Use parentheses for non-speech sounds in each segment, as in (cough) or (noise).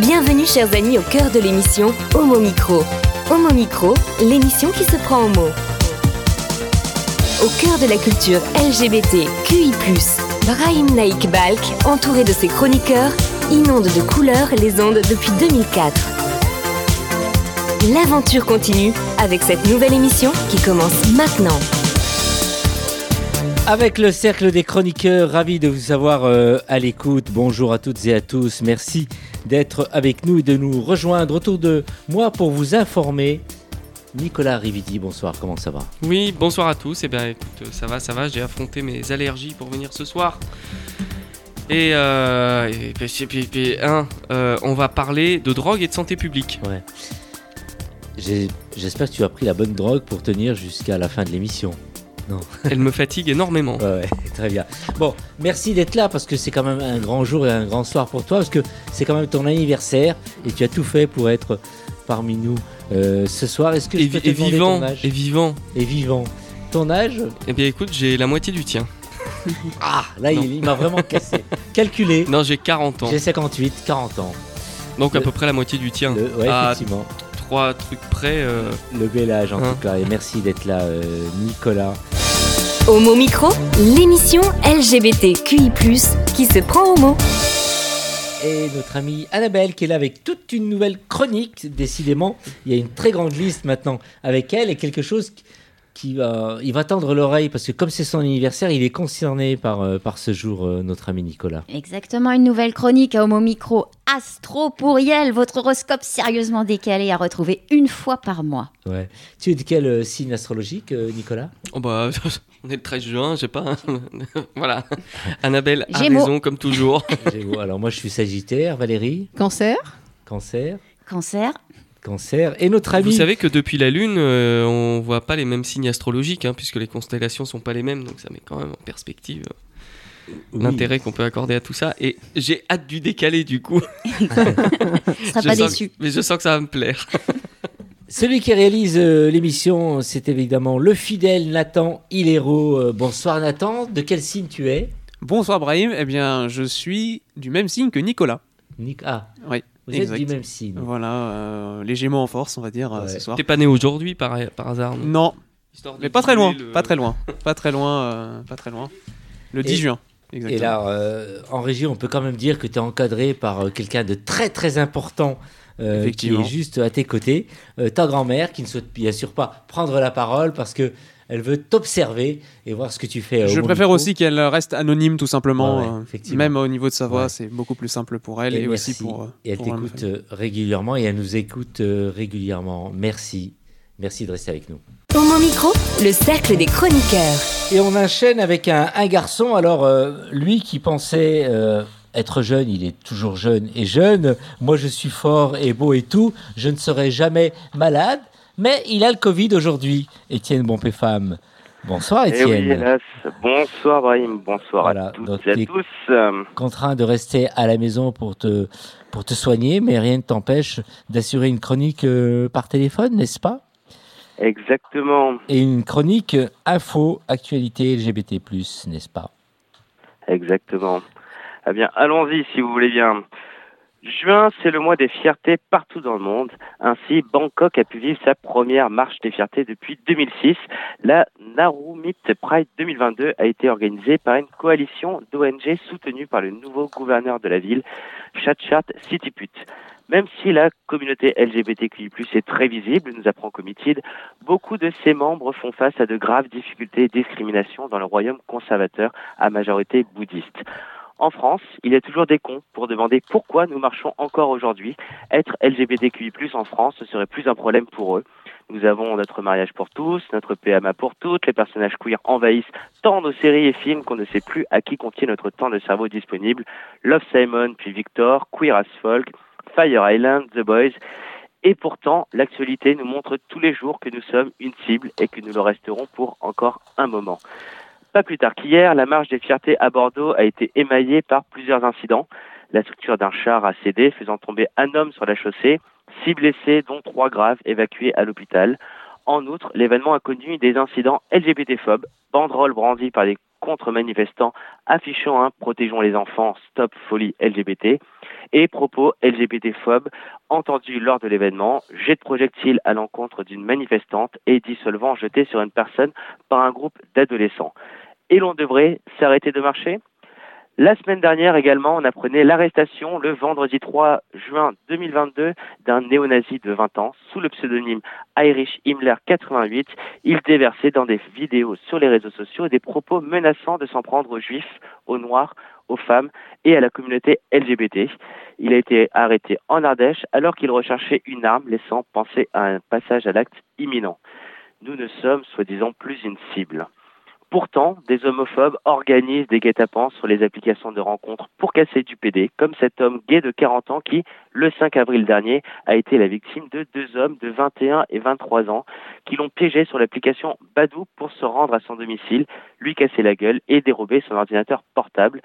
Bienvenue chers amis au cœur de l'émission Homo Micro. Homo Micro, l'émission qui se prend au mot. Au cœur de la culture LGBT, QI+, Brahim Naik Balk, entouré de ses chroniqueurs, inonde de couleurs les ondes depuis 2004. L'aventure continue avec cette nouvelle émission qui commence maintenant. Avec le cercle des chroniqueurs, ravi de vous avoir euh, à l'écoute. Bonjour à toutes et à tous. Merci d'être avec nous et de nous rejoindre autour de moi pour vous informer. Nicolas Rividi, bonsoir, comment ça va? Oui, bonsoir à tous. Eh bien, écoute, ça va, ça va. J'ai affronté mes allergies pour venir ce soir. Et, euh, et puis, puis- puis, hein, euh, on va parler de drogue et de santé publique. Ouais. J'espère que tu as pris la bonne drogue pour tenir jusqu'à la fin de l'émission. Elle me fatigue énormément. Ouais, ouais, très bien. Bon, merci d'être là parce que c'est quand même un grand jour et un grand soir pour toi parce que c'est quand même ton anniversaire et tu as tout fait pour être parmi nous euh, ce soir. Est-ce que Et, je peux te et vivant, ton âge et vivant. Et vivant. Ton âge Eh bien, écoute, j'ai la moitié du tien. (laughs) Ah, là, Non. il, il m'a vraiment cassé. Calculé. Non, j'ai 40 ans. J'ai 58, 40 ans. Donc à peu près la moitié du tien. Le- ouais, effectivement. Trois trucs près. euh, Le bel âge, en Hein. tout cas. Et merci d'être là, euh, Nicolas. Homo Micro, l'émission LGBTQI+, qui se prend au mot. Et notre amie Annabelle qui est là avec toute une nouvelle chronique. Décidément, il y a une très grande liste maintenant avec elle et quelque chose qui- va, il va tendre l'oreille parce que comme c'est son anniversaire, il est concerné par, euh, par ce jour, euh, notre ami Nicolas. Exactement, une nouvelle chronique à Homo Micro. Astro Pourriel, votre horoscope sérieusement décalé à retrouver une fois par mois. Ouais. Tu es de quel euh, signe astrologique, euh, Nicolas? Oh bah, (laughs) on est le 13 juin, j'ai pas. (laughs) voilà. (laughs) Annabelle a Gémeaux. raison comme toujours. Gémeaux. Alors moi, je suis Sagittaire, Valérie, Cancer Cancer, Cancer, Cancer. Et notre ami. Vous savez que depuis la Lune, euh, on voit pas les mêmes signes astrologiques, hein, puisque les constellations sont pas les mêmes, donc ça met quand même en perspective euh, Oui. l'intérêt qu'on peut accorder à tout ça. Et j'ai hâte du décalé du coup. (laughs) seras Je pas sens- déçu. Mais je sens que ça va me plaire. (laughs) Celui qui réalise euh, l'émission, c'est évidemment le fidèle Nathan Hilero. Euh, bonsoir Nathan, de quel signe tu es? Bonsoir Brahim, eh bien je suis du même signe que Nicolas. Nick Ah, Oui, vous exact. êtes du même signe. Voilà, euh, les Gémeaux en force on va dire euh, Ouais. ce soir. T'es pas né aujourd'hui par, par hasard non mais pas très loin, le- pas très loin, pas très loin, euh, pas très loin. Le 10 Et- juin, Et exactement. là, euh, en régie, on peut quand même dire que tu es encadré par euh, quelqu'un de très très important euh, qui est juste à tes côtés. Euh, ta grand-mère qui ne souhaite bien sûr pas prendre la parole parce que elle veut t'observer et voir ce que tu fais. euh, Je préfère micro. aussi qu'elle reste anonyme tout simplement, Ouais, ouais, euh, même au niveau de sa voix, Ouais. c'est beaucoup plus simple pour elle et, aussi pour. euh, et elle pour, t'écoute régulièrement et elle nous écoute régulièrement. Merci. Merci de rester avec nous. Homo Micro, le cercle des chroniqueurs. Et on enchaîne avec un, un garçon. Alors, euh, lui qui pensait euh, être jeune, il est toujours jeune et jeune. Moi, je suis fort et beau et tout. Je ne serai jamais malade. Mais il a le Covid aujourd'hui. Étienne Bompé-Femme. Bonsoir, Eh oui, Étienne. Bonsoir Brahim, bonsoir Voilà, à toutes donc et à tous. Contraint de rester à la maison pour te, pour te soigner, mais rien ne t'empêche d'assurer une chronique euh, par téléphone, n'est-ce pas? Exactement, Et une chronique euh, info, actualité LGBT+, n'est-ce pas? Exactement. Eh bien, allons-y si vous voulez bien. Juin, c'est le mois des fiertés partout dans le monde. Ainsi, Bangkok a pu vivre sa première marche des fiertés depuis 2006. La Narumit Pride 2022 a été organisée par une coalition d'ONG soutenue par le nouveau gouverneur de la ville, Chatchat Sitiput. Même si la communauté LGBTQI+, est très visible, nous apprend Comitid, beaucoup de ses membres font face à de graves difficultés et discriminations dans le royaume conservateur à majorité bouddhiste. En France, il y a toujours des cons pour demander pourquoi nous marchons encore aujourd'hui. Être LGBTQI+, en France, ce serait plus un problème pour eux. Nous avons notre mariage pour tous, notre PMA pour toutes, les personnages queer envahissent tant nos séries et films qu'on ne sait plus à qui confier notre temps de cerveau disponible. Love Simon, puis Victor, Queer as Folk, Fire Island, The Boys. Et pourtant, l'actualité nous montre tous les jours que nous sommes une cible et que nous le resterons pour encore un moment. Pas plus tard qu'hier, la marche des fiertés à Bordeaux a été émaillée par plusieurs incidents. La structure d'un char a cédé, faisant tomber un homme sur la chaussée, six blessés, dont trois graves, évacués à l'hôpital. En outre, l'événement a connu des incidents LGBT-phobes, banderoles brandies par des contre-manifestants affichant un Protégeons les enfants, stop folie LGBT et propos LGBT-phobes entendus lors de l'événement, jet de projectiles à l'encontre d'une manifestante et dissolvant jeté sur une personne par un groupe d'adolescents. Et l'on devrait s'arrêter de marcher la semaine dernière également, on apprenait l'arrestation le vendredi 3 juin 2022 d'un néo-nazi de 20 ans sous le pseudonyme Irish Himmler 88. Il déversait dans des vidéos sur les réseaux sociaux des propos menaçants de s'en prendre aux juifs, aux noirs, aux femmes et à la communauté LGBT. Il a été arrêté en Ardèche alors qu'il recherchait une arme laissant penser à un passage à l'acte imminent. Nous ne sommes soi-disant plus une cible. Pourtant, des homophobes organisent des guet-apens sur les applications de rencontres pour casser du PD, comme cet homme gay de 40 ans qui, le 5 avril dernier, a été la victime de deux hommes de 21 et 23 ans qui l'ont piégé sur l'application Badou pour se rendre à son domicile, lui casser la gueule et dérober son ordinateur portable.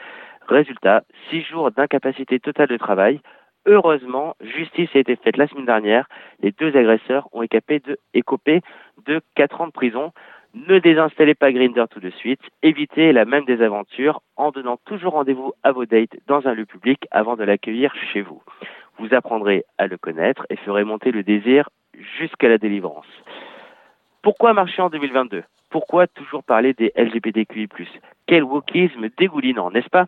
Résultat, six jours d'incapacité totale de travail, Heureusement, justice a été faite la semaine dernière. Les deux agresseurs ont écopé de, écopé de 4 ans de prison. Ne désinstallez pas Grinder tout de suite. Évitez la même désaventure en donnant toujours rendez-vous à vos dates dans un lieu public avant de l'accueillir chez vous. Vous apprendrez à le connaître et ferez monter le désir jusqu'à la délivrance. Pourquoi marcher en 2022 Pourquoi toujours parler des LGBTQI+. Quel wokisme dégoulinant, n'est-ce pas?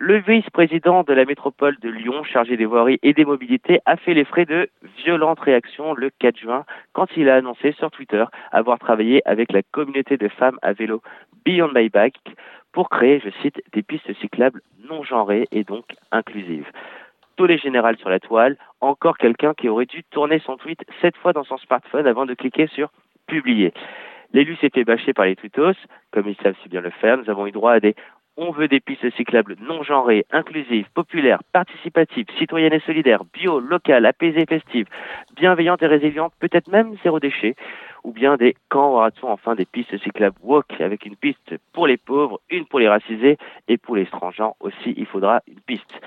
Le vice-président de la métropole de Lyon, chargé des voiries et des mobilités, a fait les frais de violentes réactions le 4 juin quand il a annoncé sur Twitter avoir travaillé avec la communauté de femmes à vélo Beyond My Bike pour créer, je cite, des pistes cyclables non genrées et donc inclusives. Tollé général sur la toile, encore quelqu'un qui aurait dû tourner son tweet sept fois dans son smartphone avant de cliquer sur publier. L'élu s'est fait bâcher par les tweetos, comme ils savent si bien le faire. Nous avons eu droit à des on veut des pistes cyclables non genrées, inclusives, populaires, participatives, citoyennes et solidaires, bio, locales, apaisées et festives, bienveillantes et résilientes, peut-être même zéro déchet. Ou bien des quand aura-t-on enfin des pistes cyclables walk avec une piste pour les pauvres, une pour les racisés et pour les étrangers aussi, il faudra une piste.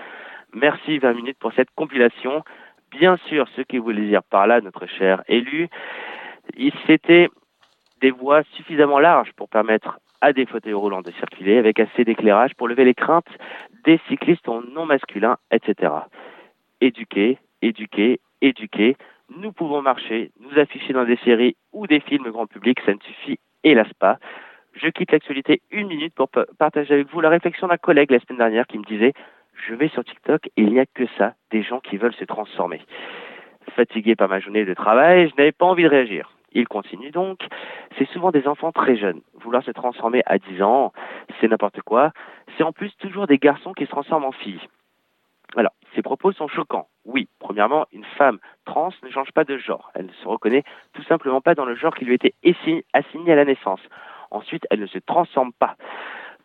Merci 20 minutes pour cette compilation. Bien sûr, ce qui voulait dire par là, notre cher élu, c'était des voies suffisamment larges pour permettre à des fauteuils roulants de circuler avec assez d'éclairage pour lever les craintes des cyclistes en non masculin, etc. Éduquer, éduquer, éduquer. Nous pouvons marcher, nous afficher dans des séries ou des films grand public, ça ne suffit hélas pas. Je quitte l'actualité une minute pour partager avec vous la réflexion d'un collègue la semaine dernière qui me disait Je vais sur TikTok et il n'y a que ça, des gens qui veulent se transformer. Fatigué par ma journée de travail, je n'avais pas envie de réagir. Il continue donc. C'est souvent des enfants très jeunes. Vouloir se transformer à 10 ans, c'est n'importe quoi. C'est en plus toujours des garçons qui se transforment en filles. Alors, ces propos sont choquants. Oui, premièrement, une femme trans ne change pas de genre. Elle ne se reconnaît tout simplement pas dans le genre qui lui était assigné à la naissance. Ensuite, elle ne se transforme pas.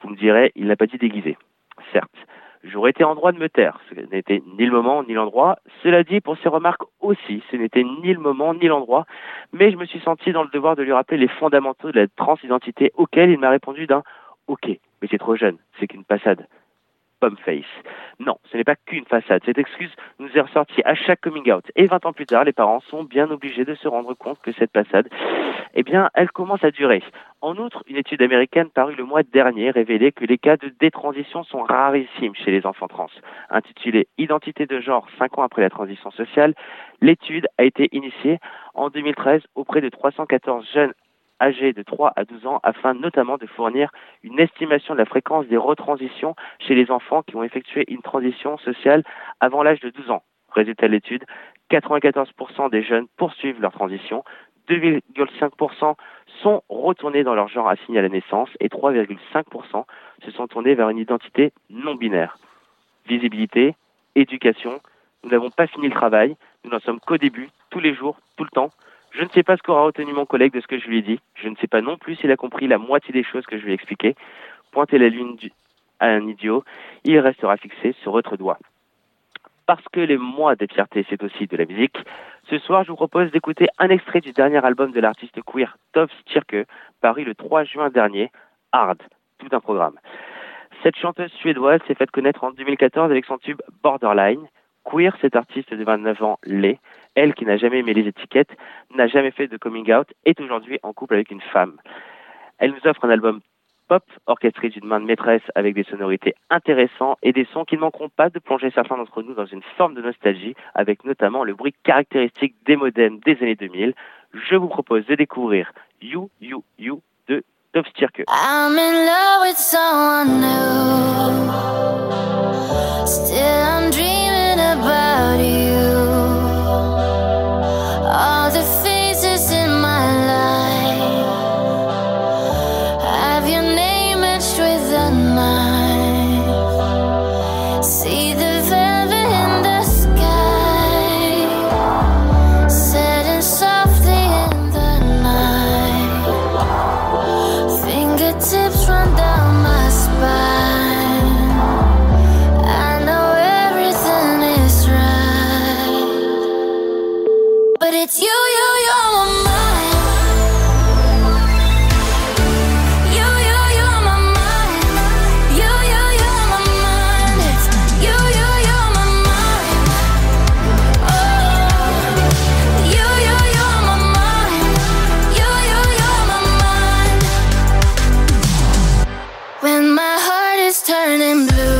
Vous me direz, il n'a pas dit déguisé. Certes, J'aurais été en droit de me taire. Ce n'était ni le moment ni l'endroit. Cela dit, pour ses remarques aussi, ce n'était ni le moment ni l'endroit. Mais je me suis senti dans le devoir de lui rappeler les fondamentaux de la transidentité auxquels il m'a répondu d'un OK, mais c'est trop jeune, c'est qu'une passade face. Non, ce n'est pas qu'une façade. Cette excuse nous est ressortie à chaque coming out. Et 20 ans plus tard, les parents sont bien obligés de se rendre compte que cette passade, eh bien, elle commence à durer. En outre, une étude américaine parue le mois dernier révélait que les cas de détransition sont rarissimes chez les enfants trans. Intitulée Identité de genre 5 ans après la transition sociale, l'étude a été initiée en 2013 auprès de 314 jeunes âgés de 3 à 12 ans afin notamment de fournir une estimation de la fréquence des retransitions chez les enfants qui ont effectué une transition sociale avant l'âge de 12 ans. Résultat de l'étude, 94% des jeunes poursuivent leur transition, 2,5% sont retournés dans leur genre assigné à la naissance et 3,5% se sont tournés vers une identité non binaire. Visibilité, éducation, nous n'avons pas fini le travail, nous n'en sommes qu'au début, tous les jours, tout le temps. Je ne sais pas ce qu'aura retenu mon collègue de ce que je lui ai dit. Je ne sais pas non plus s'il a compris la moitié des choses que je lui ai expliquées. Pointer la lune à un idiot, il restera fixé sur votre doigt. Parce que les mois de fierté, c'est aussi de la musique, ce soir, je vous propose d'écouter un extrait du dernier album de l'artiste queer Tove Styrke, paru le 3 juin dernier, Hard, tout un programme. Cette chanteuse suédoise s'est faite connaître en 2014 avec son tube Borderline. Queer, cet artiste de 29 ans l'est elle qui n'a jamais aimé les étiquettes, n'a jamais fait de coming out, est aujourd'hui en couple avec une femme. Elle nous offre un album pop orchestré d'une main de maîtresse avec des sonorités intéressantes et des sons qui ne manqueront pas de plonger certains d'entre nous dans une forme de nostalgie avec notamment le bruit caractéristique des modems des années 2000. Je vous propose de découvrir You You You de Dove about you. Blue,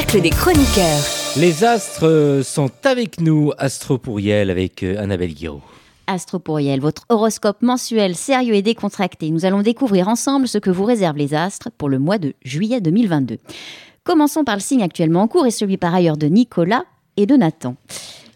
cercle des chroniqueurs. Les astres euh, sont avec nous, Astro Pourriel, avec euh, Annabelle Guiraud. Astro Pourriel, votre horoscope mensuel sérieux et décontracté. Nous allons découvrir ensemble ce que vous réservent les astres pour le mois de juillet 2022. Commençons par le signe actuellement en cours et celui par ailleurs de Nicolas et de Nathan.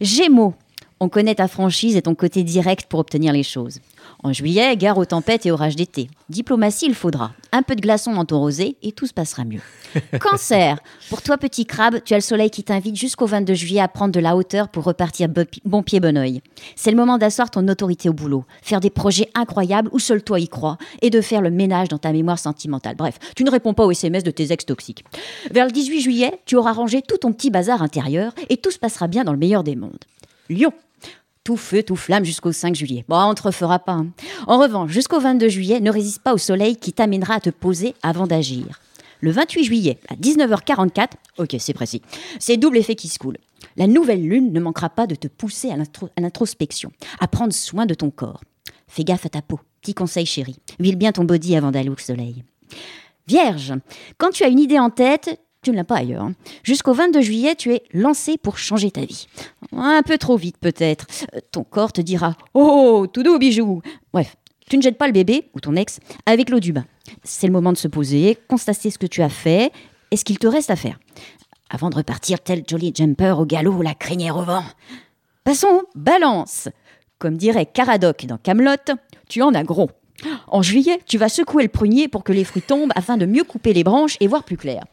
Gémeaux, on connaît ta franchise et ton côté direct pour obtenir les choses. En juillet, gare aux tempêtes et orages d'été. Diplomatie, il faudra. Un peu de glaçon dans ton rosé et tout se passera mieux. (laughs) Cancer, pour toi petit crabe, tu as le soleil qui t'invite jusqu'au 22 juillet à prendre de la hauteur pour repartir bo- bon pied bon oeil. C'est le moment d'asseoir ton autorité au boulot, faire des projets incroyables où seul toi y crois et de faire le ménage dans ta mémoire sentimentale. Bref, tu ne réponds pas aux SMS de tes ex toxiques. Vers le 18 juillet, tu auras rangé tout ton petit bazar intérieur et tout se passera bien dans le meilleur des mondes. Lion, tout feu, tout flamme jusqu'au 5 juillet. Bon, on te refera pas. hein. En revanche, jusqu'au 22 juillet, ne résiste pas au soleil qui t'amènera à te poser avant d'agir. Le 28 juillet, à 19h44, ok, c'est précis, c'est double effet qui se coule. La nouvelle lune ne manquera pas de te pousser à l'intro- à l'introspection, à prendre soin de ton corps. Fais gaffe à ta peau. Petit conseil, chérie. Huile bien ton body avant d'aller au soleil. Vierge, quand tu as une idée en tête, tu ne l'as pas ailleurs. hein. Jusqu'au 22 juillet, tu es lancé pour changer ta vie. Un peu trop vite peut-être. Euh, Ton corps te dira Oh, tout doux, bijou Bref, tu ne jettes pas le bébé, ou ton ex, avec l'eau du bain. C'est le moment de se poser, constater ce que tu as fait et ce qu'il te reste à faire. Avant de repartir tel jolly jumper au galop, la crinière au vent. Passons, balance Comme dirait Caradoc dans Camelot, tu en as gros. En juillet, tu vas secouer le prunier pour que les fruits tombent afin de mieux couper les branches et voir plus clair.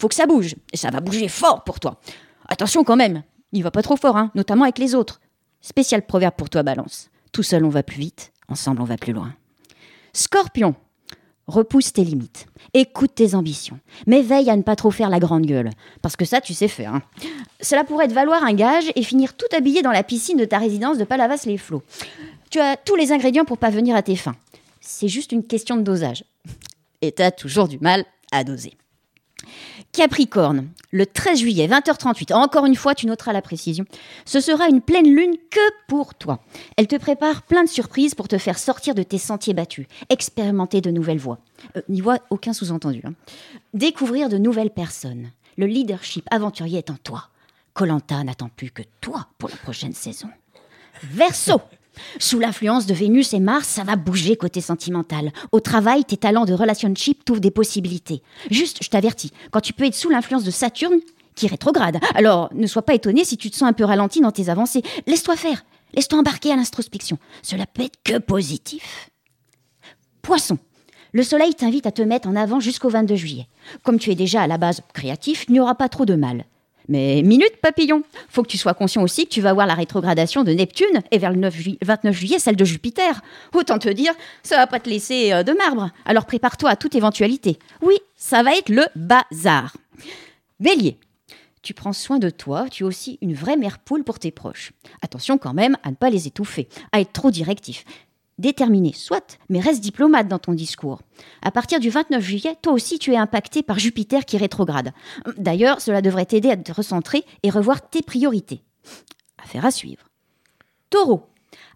Faut que ça bouge, et ça va bouger fort pour toi. Attention quand même, il va pas trop fort, hein, notamment avec les autres. Spécial proverbe pour toi, Balance. Tout seul on va plus vite, ensemble on va plus loin. Scorpion, repousse tes limites, écoute tes ambitions, mais veille à ne pas trop faire la grande gueule, parce que ça tu sais faire. hein. Cela pourrait te valoir un gage et finir tout habillé dans la piscine de ta résidence de Palavas-les-Flots. Tu as tous les ingrédients pour pas venir à tes fins. C'est juste une question de dosage. Et t'as toujours du mal à doser. Capricorne, le 13 juillet, 20h38, encore une fois, tu noteras la précision. Ce sera une pleine lune que pour toi. Elle te prépare plein de surprises pour te faire sortir de tes sentiers battus, expérimenter de nouvelles voies. Euh, N'y voit aucun sous-entendu. hein. Découvrir de nouvelles personnes. Le leadership aventurier est en toi. Colanta n'attend plus que toi pour la prochaine saison. Verseau Sous l'influence de Vénus et Mars, ça va bouger côté sentimental. Au travail, tes talents de relationship t'ouvrent des possibilités. Juste, je t'avertis, quand tu peux être sous l'influence de Saturne, qui rétrograde. Alors, ne sois pas étonné si tu te sens un peu ralenti dans tes avancées. Laisse-toi faire. Laisse-toi embarquer à l'introspection. Cela peut être que positif. Poisson. Le soleil t'invite à te mettre en avant jusqu'au 22 juillet. Comme tu es déjà à la base créatif, il n'y aura pas trop de mal. Mais minute, papillon. Faut que tu sois conscient aussi que tu vas voir la rétrogradation de Neptune et vers le 9 jui- 29 juillet celle de Jupiter. Autant te dire, ça va pas te laisser euh, de marbre. Alors prépare-toi à toute éventualité. Oui, ça va être le bazar. Bélier. Tu prends soin de toi, tu es aussi une vraie mère poule pour tes proches. Attention quand même à ne pas les étouffer, à être trop directif. Déterminé, soit, mais reste diplomate dans ton discours. À partir du 29 juillet, toi aussi tu es impacté par Jupiter qui rétrograde. D'ailleurs, cela devrait t'aider à te recentrer et revoir tes priorités. Affaire à suivre. Taureau.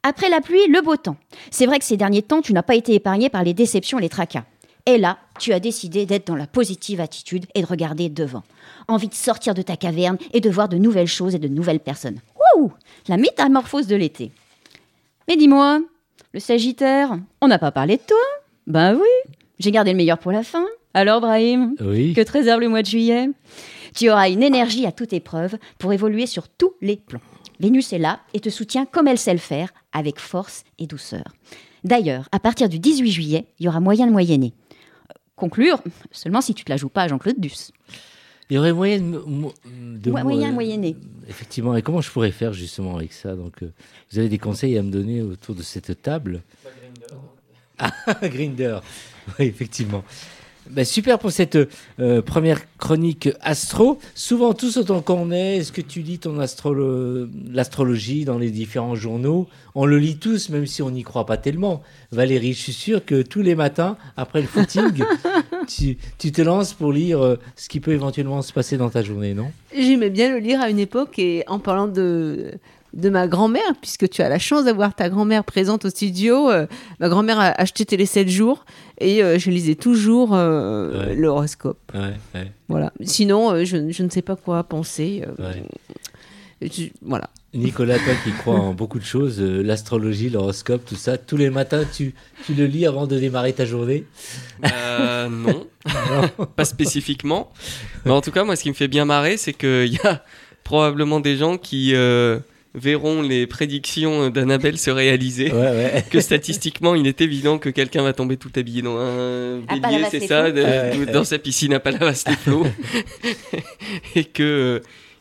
Après la pluie, le beau temps. C'est vrai que ces derniers temps, tu n'as pas été épargné par les déceptions et les tracas. Et là, tu as décidé d'être dans la positive attitude et de regarder devant. Envie de sortir de ta caverne et de voir de nouvelles choses et de nouvelles personnes. Wouh La métamorphose de l'été. Mais dis-moi, le Sagittaire, on n'a pas parlé de toi Ben oui, j'ai gardé le meilleur pour la fin. Alors, Brahim, Oui. que te réserve le mois de juillet? Tu auras une énergie à toute épreuve pour évoluer sur tous les plans. Vénus est là et te soutient comme elle sait le faire, avec force et douceur. D'ailleurs, à partir du 18 juillet, il y aura moyen de moyenner. Euh, Conclure, seulement si tu te la joues pas à Jean-Claude Duss. Il y aurait moyen de, de Mo- mo- moyen moyenner. Effectivement. Et comment je pourrais faire justement avec ça? Donc, euh, vous avez des conseils à me donner autour de cette table? Ah, (laughs) Grinder. Oui, effectivement. Bah, super pour cette euh, première chronique astro. Souvent, tous autant qu'on est, est-ce que tu lis ton astrolo- l'astrologie dans les différents journaux? On le lit tous, même si on n'y croit pas tellement. Valérie, je suis sûr que tous les matins, après le footing, (laughs) tu, tu te lances pour lire euh, ce qui peut éventuellement se passer dans ta journée, non? J'aimais bien le lire à une époque et en parlant de, de ma grand-mère, puisque tu as la chance d'avoir ta grand-mère présente au studio, euh, ma grand-mère a acheté Télé 7 jours et euh, je lisais toujours euh, Ouais. l'horoscope. Ouais, ouais, Voilà. Sinon, euh, je, je ne sais pas quoi penser. euh, ouais. je- voilà. Nicolas, toi qui crois en (laughs) beaucoup de choses, euh, l'astrologie, l'horoscope, tout ça, tous les matins, tu, tu le lis avant de démarrer ta journée? Euh, non, (laughs) pas spécifiquement. Mais en tout cas, moi, ce qui me fait bien marrer, c'est qu'il y a probablement des gens qui euh, verront les prédictions d'Annabelle se réaliser. Ouais, ouais. (laughs) Que statistiquement, il est évident que quelqu'un va tomber tout habillé dans un À bélier, Palavas c'est ça, Flots. de- Ouais, de- ouais. dans sa piscine à Palavas les Flots. (laughs) Et que euh,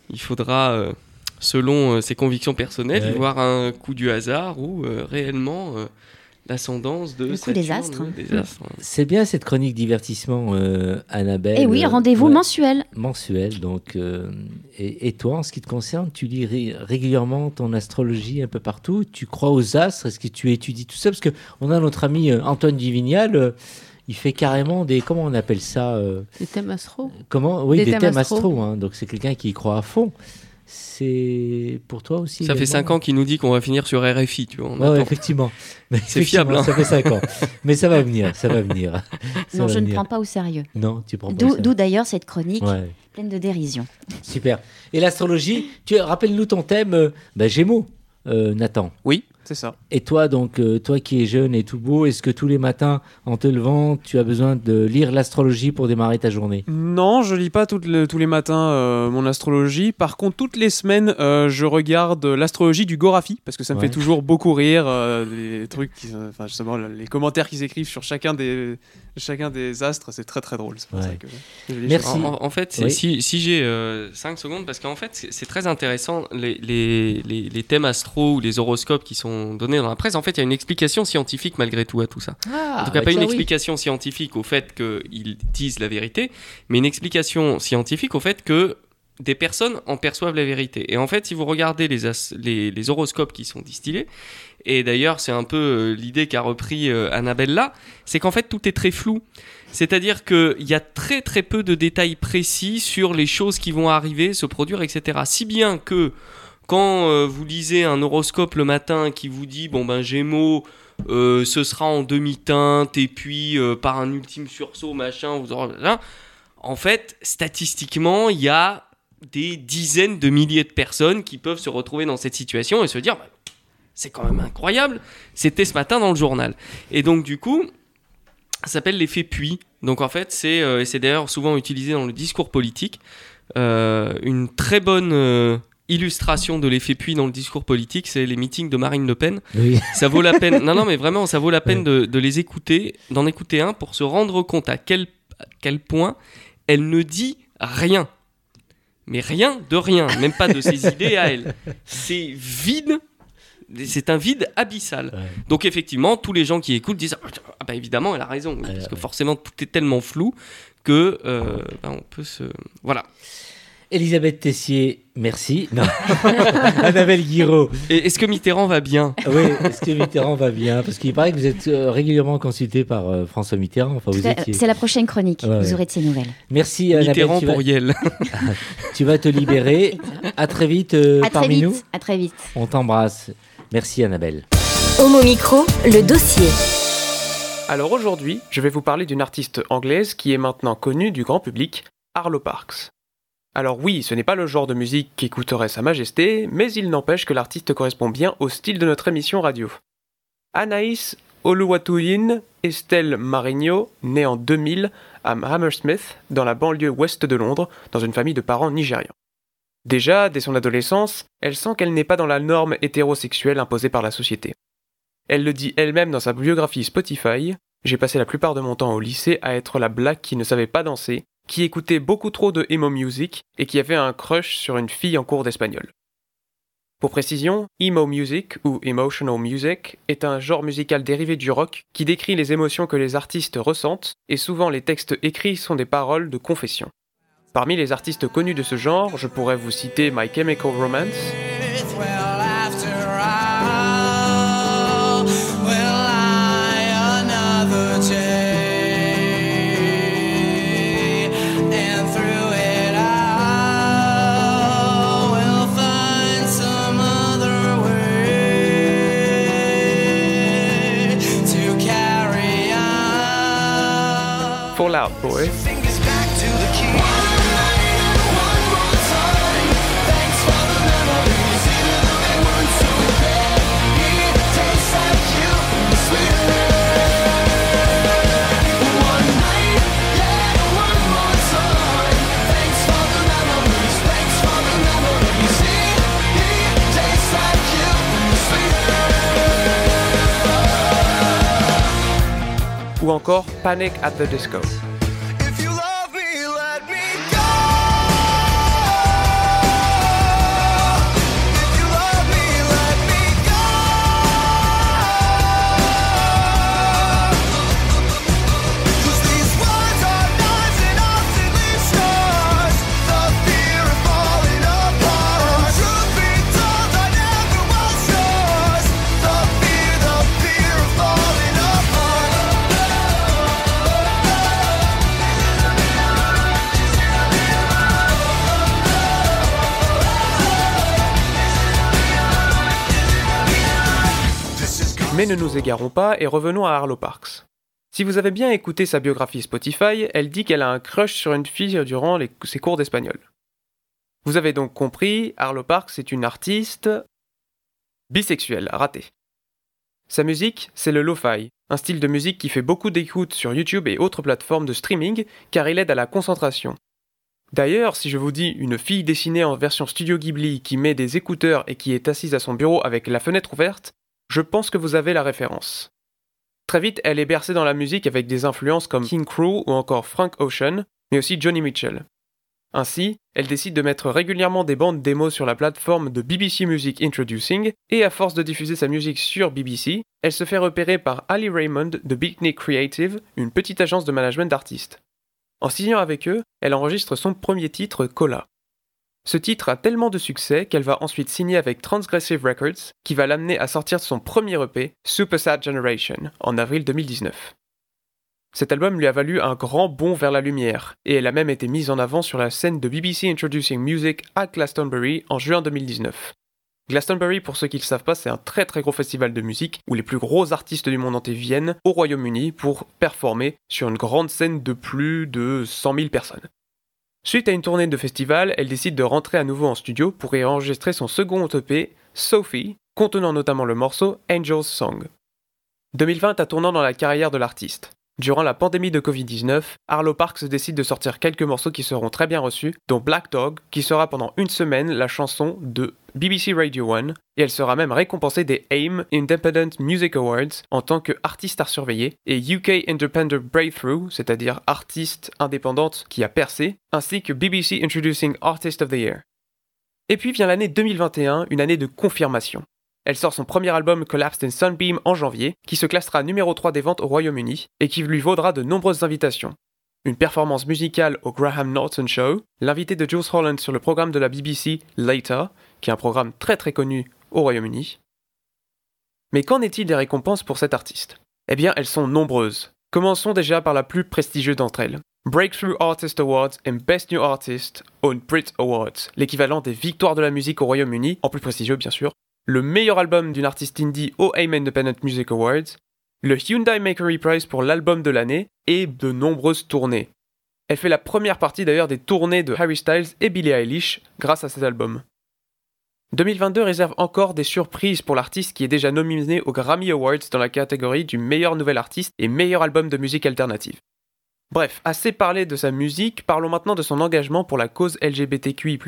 il faudra, euh, selon euh, ses convictions personnelles, Ouais. voir un coup du hasard ou euh, réellement euh, l'ascendance de Le coup des astres. des astres. C'est bien cette chronique divertissement, euh, Annabelle. Et Eh oui, euh, rendez-vous ouais, mensuel. mensuel. Donc, euh, et, et toi, en ce qui te concerne, tu lis ré- régulièrement ton astrologie un peu partout. Tu crois aux astres Est-ce que tu étudies tout ça? Parce que on a notre ami Antoine Duvignal. euh, il fait carrément des comment on appelle ça euh, Les thèmes astro. Comment? Oui, Des des, thèmes thèmes astro. astro. hein. donc c'est quelqu'un qui y croit à fond. C'est pour toi aussi. Ça fait également 5 ans qu'il nous dit qu'on va finir sur RFI, tu vois. on Ouais, effectivement. Mais (laughs) C'est fiable, hein. Ça fait 5 ans. Mais ça va venir, ça va venir. (laughs) Ça Non, va je ne prends pas au sérieux. Non, tu prends pas D'où d'ailleurs cette chronique Ouais, pleine de dérision. super. Et l'astrologie, tu rappelle-nous ton thème, euh, bah, Gémeaux, euh, Nathan. Oui. C'est ça. Et toi, donc, euh, toi qui es jeune et tout beau, est-ce que tous les matins, en te levant, tu as besoin de lire l'astrologie pour démarrer ta journée? Non, je lis pas les- tous les matins euh, mon astrologie. Par contre, toutes les semaines, euh, je regarde l'astrologie du Gorafi parce que ça me Ouais. fait toujours beaucoup rire. euh, les trucs, qui, enfin justement, les commentaires qu'ils écrivent sur chacun des, chacun des astres, c'est très très drôle. C'est pour Ouais. ça que je lis Merci. En, fait, Oui. si, si j'ai 5 secondes, parce qu'en fait, c'est c'est très intéressant, les, les, les, les thèmes astro ou les horoscopes qui sont donnés dans la presse, en fait, il y a une explication scientifique malgré tout à tout ça. Ah, En tout cas, pas une explication scientifique au fait qu'ils disent la vérité, mais une explication scientifique au fait que des personnes en perçoivent la vérité. Et en fait, si vous regardez les, as- les, les horoscopes qui sont distillés, et d'ailleurs, c'est un peu euh, l'idée qu'a repris euh, Annabelle là, c'est qu'en fait, tout est très flou. C'est-à-dire qu'il y a très très peu de détails précis sur les choses qui vont arriver, se produire, etc. Si bien que quand euh, vous lisez un horoscope le matin qui vous dit, bon ben Gémeaux, euh, ce sera en demi-teinte, et puis euh, par un ultime sursaut, machin, vous aurez... En fait, statistiquement, il y a des dizaines de milliers de personnes qui peuvent se retrouver dans cette situation et se dire, bah, c'est quand même incroyable, c'était ce matin dans le journal. Et donc du coup, ça s'appelle l'effet puits. Donc en fait, c'est et c'est d'ailleurs souvent utilisé dans le discours politique. Une très bonne illustration de l'effet puits dans le discours politique, c'est les meetings de Marine Le Pen. Oui. Ça vaut la peine. Non, non, mais vraiment, ça vaut la peine de, de les écouter, d'en écouter un pour se rendre compte à quel, à quel point elle ne dit rien. Mais rien de rien, même pas de ses (laughs) idées à elle. C'est vide. C'est un vide abyssal. Ouais. Donc effectivement, tous les gens qui écoutent disent ah bah évidemment elle a raison Ouais, parce que forcément tout est tellement flou que euh, bah, on peut se voilà. Elisabeth Tessier, merci. Non. (laughs) Annabelle Guiraud. Et est-ce que Mitterrand va bien? Oui, est-ce que Mitterrand va bien? Parce qu'il paraît que vous êtes euh, régulièrement consulté par euh, François Mitterrand. Enfin, vous Tout à- étiez. C'est la prochaine chronique. Ouais, Vous aurez de ces nouvelles. Merci Annabelle. Mitterrand Tu vas, pour Yel. (laughs) tu vas te libérer. à très vite euh, à très parmi vite. nous. À très vite. On t'embrasse. Merci Annabelle. Homo Micro, le dossier. Alors aujourd'hui, je vais vous parler d'une artiste anglaise qui est maintenant connue du grand public, Arlo Parks. Alors oui, ce n'est pas le genre de musique qu'écouterait Sa Majesté, mais il n'empêche que l'artiste correspond bien au style de notre émission radio. Anaïs Oluwatoyin Estelle Marigno, née en 2000 à Hammersmith, dans la banlieue ouest de Londres, dans une famille de parents nigérians. Déjà, dès son adolescence, elle sent qu'elle n'est pas dans la norme hétérosexuelle imposée par la société. Elle le dit elle-même dans sa biographie Spotify J'ai passé la plupart de mon temps au lycée à être la black qui ne savait pas danser, qui écoutait beaucoup trop de emo music et qui avait un crush sur une fille en cours d'espagnol. Pour précision, emo music ou emotional music est un genre musical dérivé du rock qui décrit les émotions que les artistes ressentent et souvent les textes écrits sont des paroles de confession. Parmi les artistes connus de ce genre, je pourrais vous citer My Chemical Romance, ou encore Panic at the Disco. Mais ne nous égarons pas et revenons à Arlo Parks. Si vous avez bien écouté sa biographie Spotify, elle dit qu'elle a un crush sur une fille durant ses cours d'espagnol. Vous avez donc compris, Arlo Parks est une artiste bisexuelle, raté. Sa musique, c'est le lo-fi, un style de musique qui fait beaucoup d'écoute sur YouTube et autres plateformes de streaming car il aide à la concentration. D'ailleurs, si je vous dis une fille dessinée en version Studio Ghibli qui met des écouteurs et qui est assise à son bureau avec la fenêtre ouverte, je pense que vous avez la référence. Très vite, elle est bercée dans la musique avec des influences comme King Crew ou encore Frank Ocean, mais aussi Johnny Mitchell. Ainsi, elle décide de mettre régulièrement des bandes démos sur la plateforme de BBC Music Introducing, et à force de diffuser sa musique sur BBC, elle se fait repérer par Ali Raymond de Beatnik Creative, une petite agence de management d'artistes. En signant avec eux, elle enregistre son premier titre, Cola. Ce titre a tellement de succès qu'elle va ensuite signer avec Transgressive Records, qui va l'amener à sortir son premier EP, Super Sad Generation, en avril 2019. Cet album lui a valu un grand bond vers la lumière, et elle a même été mise en avant sur la scène de BBC Introducing Music à Glastonbury en juin 2019. Glastonbury, pour ceux qui ne le savent pas, c'est un très très gros festival de musique où les plus gros artistes du monde entier viennent au Royaume-Uni pour performer sur une grande scène de plus de 100 000 personnes. Suite à une tournée de festival, elle décide de rentrer à nouveau en studio pour y enregistrer son second EP, Sophie, contenant notamment le morceau Angel's Song. 2020 a tournant dans la carrière de l'artiste. Durant la pandémie de Covid-19, Arlo Parks décide de sortir quelques morceaux qui seront très bien reçus, dont Black Dog, qui sera pendant une semaine la chanson de BBC Radio 1, et elle sera même récompensée des AIM Independent Music Awards en tant qu'artiste à surveiller, et UK Independent Breakthrough, c'est-à-dire artiste indépendante qui a percé, ainsi que BBC Introducing Artist of the Year. Et puis vient l'année 2021, une année de confirmation. Elle sort son premier album Collapsed in Sunbeam en janvier, qui se classera numéro 3 des ventes au Royaume-Uni et qui lui vaudra de nombreuses invitations. Une performance musicale au Graham Norton Show, l'invité de Jules Holland sur le programme de la BBC Later, qui est un programme très très connu au Royaume-Uni. Mais qu'en est-il des récompenses pour cet artiste? Eh bien, elles sont nombreuses. Commençons déjà par la plus prestigieuse d'entre elles. Breakthrough Artist Awards et Best New Artist au Brit Awards, l'équivalent des victoires de la musique au Royaume-Uni, en plus prestigieux bien sûr, le meilleur album d'une artiste indie au AIM Independent Music Awards, le Hyundai Makery Prize pour l'album de l'année et de nombreuses tournées. Elle fait la première partie d'ailleurs des tournées de Harry Styles et Billie Eilish grâce à cet album. 2022 réserve encore des surprises pour l'artiste qui est déjà nominé aux Grammy Awards dans la catégorie du meilleur nouvel artiste et meilleur album de musique alternative. Bref, assez parlé de sa musique, parlons maintenant de son engagement pour la cause LGBTQI+.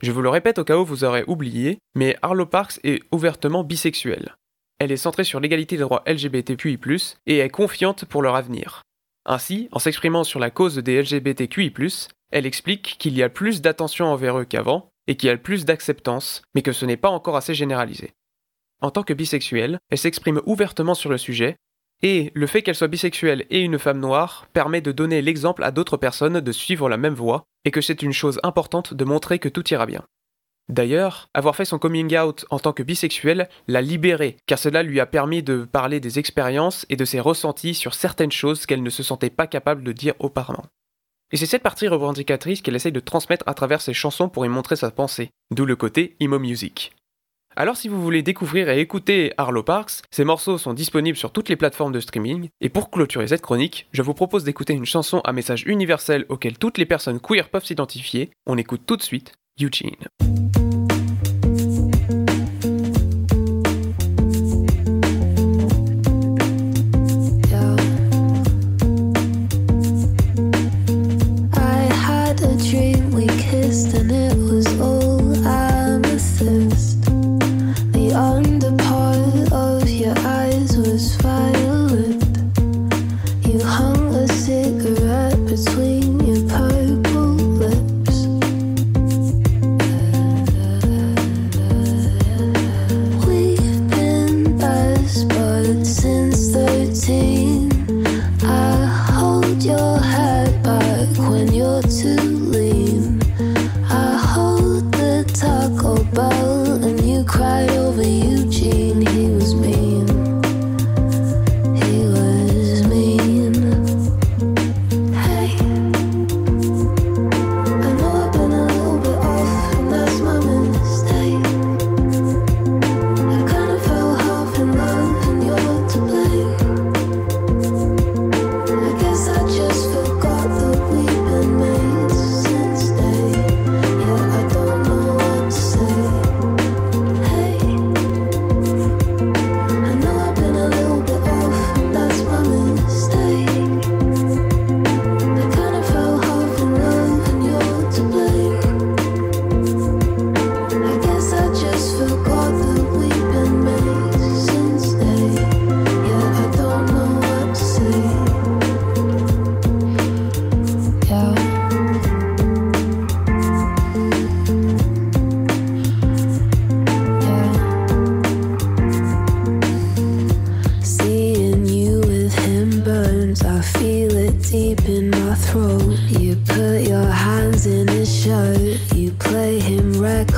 Je vous le répète au cas où vous aurez oublié, mais Arlo Parks est ouvertement bisexuelle. Elle est centrée sur l'égalité des droits LGBTQI+, et est confiante pour leur avenir. Ainsi, en s'exprimant sur la cause des LGBTQI+, elle explique qu'il y a plus d'attention envers eux qu'avant, et qu'il y a plus d'acceptance, mais que ce n'est pas encore assez généralisé. En tant que bisexuelle, elle s'exprime ouvertement sur le sujet, et le fait qu'elle soit bisexuelle et une femme noire permet de donner l'exemple à d'autres personnes de suivre la même voie, et que c'est une chose importante de montrer que tout ira bien. D'ailleurs, avoir fait son coming out en tant que bisexuelle l'a libérée, car cela lui a permis de parler des expériences et de ses ressentis sur certaines choses qu'elle ne se sentait pas capable de dire auparavant. Et c'est cette partie revendicatrice qu'elle essaye de transmettre à travers ses chansons pour y montrer sa pensée, d'où le côté emo music. Alors si vous voulez découvrir et écouter Arlo Parks, ces morceaux sont disponibles sur toutes les plateformes de streaming, et pour clôturer cette chronique, je vous propose d'écouter une chanson à message universel auquel toutes les personnes queer peuvent s'identifier. On écoute tout de suite Eugene.